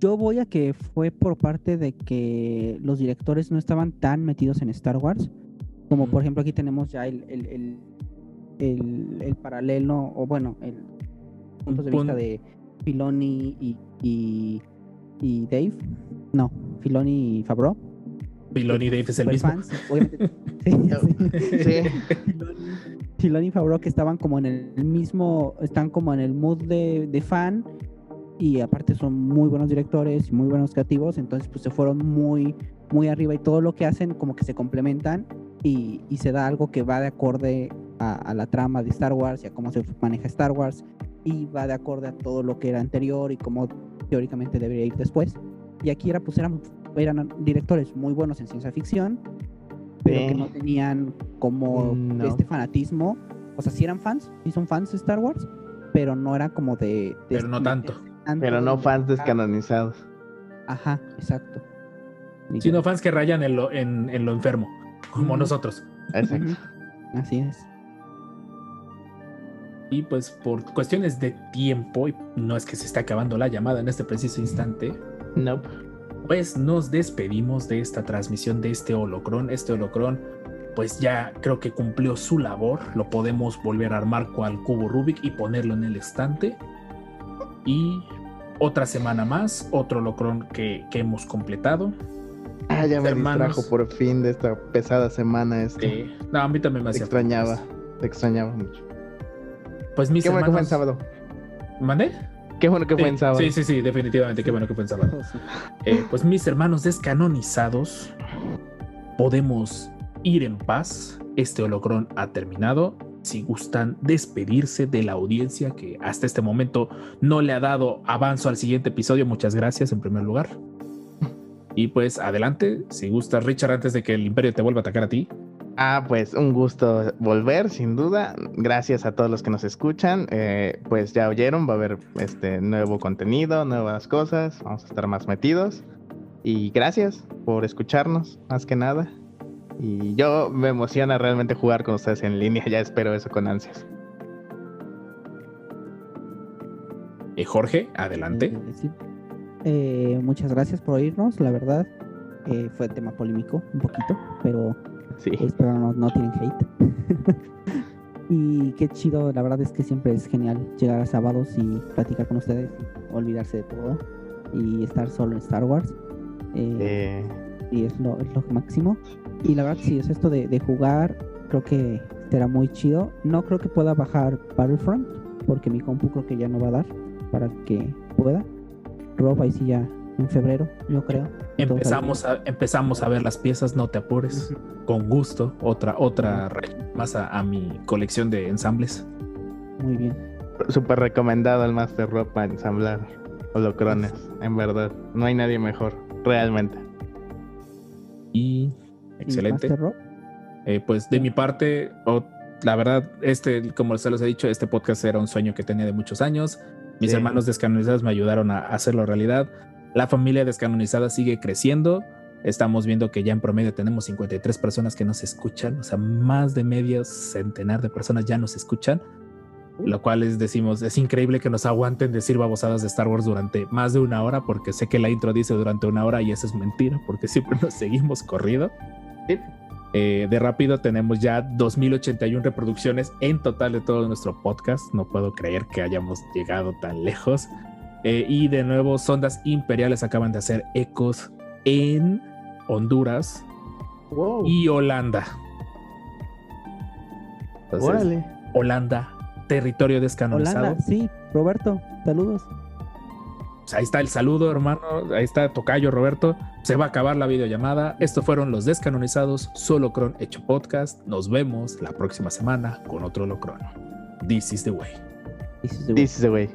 Yo voy a que fue por parte de que los directores no estaban tan metidos en Star Wars. Como por ejemplo aquí tenemos ya el, el, el, el- el paralelo, o bueno, el punto de vista de Filoni y, y, y Dave. No, Filoni y Favreau. Filoni Dave es el mismo. Obviamente. Sí, sí. Sí. Filoni- Filoni y Favreau que estaban como en el mismo, están como en el mood de, de fan y aparte son muy buenos directores y muy buenos creativos, entonces pues se fueron muy, muy arriba y todo lo que hacen como que se complementan y, y se da algo que va de acorde a, a la trama de Star Wars y a cómo se maneja Star Wars y va de acorde a todo lo que era anterior y cómo teóricamente debería ir después. Y aquí era, pues eran, eran directores muy buenos en ciencia ficción, pero que no tenían como No. este fanatismo. O sea, sí eran fans, sí son fans de Star Wars, pero no era como de... de Pero no tanto. tanto Pero no fans descanonizados. Ajá, exacto. Sino fans que rayan en lo, en, en lo enfermo, como nosotros. Exacto. Así es. Y pues por cuestiones de tiempo, y no es que se esté acabando la llamada en este preciso instante, Nope. pues nos despedimos de esta transmisión de este holocrón. Este holocrón, pues ya creo que cumplió su labor. Lo podemos volver a armar cual cubo Rubik y ponerlo en el estante. Y otra semana más, otro holocrón que, que hemos completado. Ah, ya me Hermanos. distrajo por fin de esta pesada semana. Este. Eh, no, a mí también me Te hacía extrañaba. falta. Te extrañaba mucho. Pues mis Qué bueno que fue en hermanos. sábado. ¿Mandé? Qué bueno que fue Sí, en sábado. Sí, sí, sí, definitivamente. Qué bueno que fue en sábado. Eh, pues mis hermanos descanonizados, podemos ir en paz. Este holocrón ha terminado. Si gustan despedirse de la audiencia que hasta este momento no le ha dado avanzo al siguiente episodio, muchas gracias en primer lugar. Y pues adelante, si gustas, Richard, antes de que el imperio te vuelva a atacar a ti. Ah, pues un gusto volver, sin duda. Gracias a todos los que nos escuchan. Eh, pues ya oyeron, va a haber este nuevo contenido, nuevas cosas. Vamos a estar más metidos. Y gracias por escucharnos, más que nada. Y yo me emociona realmente jugar con ustedes en línea. Ya espero eso con ansias. Eh, Jorge, adelante. Eh, sí. Eh, muchas gracias por oírnos, la verdad. eh, fue tema polémico, un poquito, pero Sí. espero no, no tienen hate. y qué chido, la verdad es que siempre es genial llegar a sábados y platicar con ustedes, olvidarse de todo y estar solo en Star Wars. Eh, Eh, y es lo, es lo máximo. Y la verdad, sí, es esto de, de jugar, creo que será muy chido. No creo que pueda bajar Battlefront, porque mi compu creo que ya no va a dar para que pueda. Rob, ahí sí ya en febrero, yo creo. Empezamos a, empezamos a ver las piezas, no te apures. Con gusto. Otra, otra más a, a mi colección de ensambles. Muy bien. Súper recomendado el Master Rob para ensamblar holocrones, en verdad. No hay nadie mejor, realmente. Y ¿Y excelente. Master Rob? Eh, pues de mi parte, la verdad, este, como se los he dicho, este podcast era un sueño que tenía de muchos años. Mis Sí. hermanos descanonizados me ayudaron a hacerlo realidad. La familia descanonizada sigue creciendo. Estamos viendo que ya en promedio tenemos 53 personas que nos escuchan, o sea, más de medio centenar de personas ya nos escuchan, lo cual es, decimos, es increíble que nos aguanten decir babosadas de Star Wars durante más de una hora, porque sé que la intro dice durante una hora y eso es mentira, porque siempre nos seguimos corrido. Sí. Eh, de rápido tenemos ya 2081 reproducciones en total de todo nuestro podcast. No puedo creer que hayamos llegado tan lejos. Eh, y de nuevo, sondas imperiales acaban de hacer ecos en Honduras Wow. y Holanda. Entonces, Órale. Holanda, territorio descanonizado. Holanda, sí. Roberto, saludos. Pues ahí está el saludo, hermano. Ahí está Tocayo Roberto. Se va a acabar la videollamada. Estos fueron los descanonizados. Solo Cron hecho podcast. Nos vemos la próxima semana con otro Locron. This is the way. This is the way.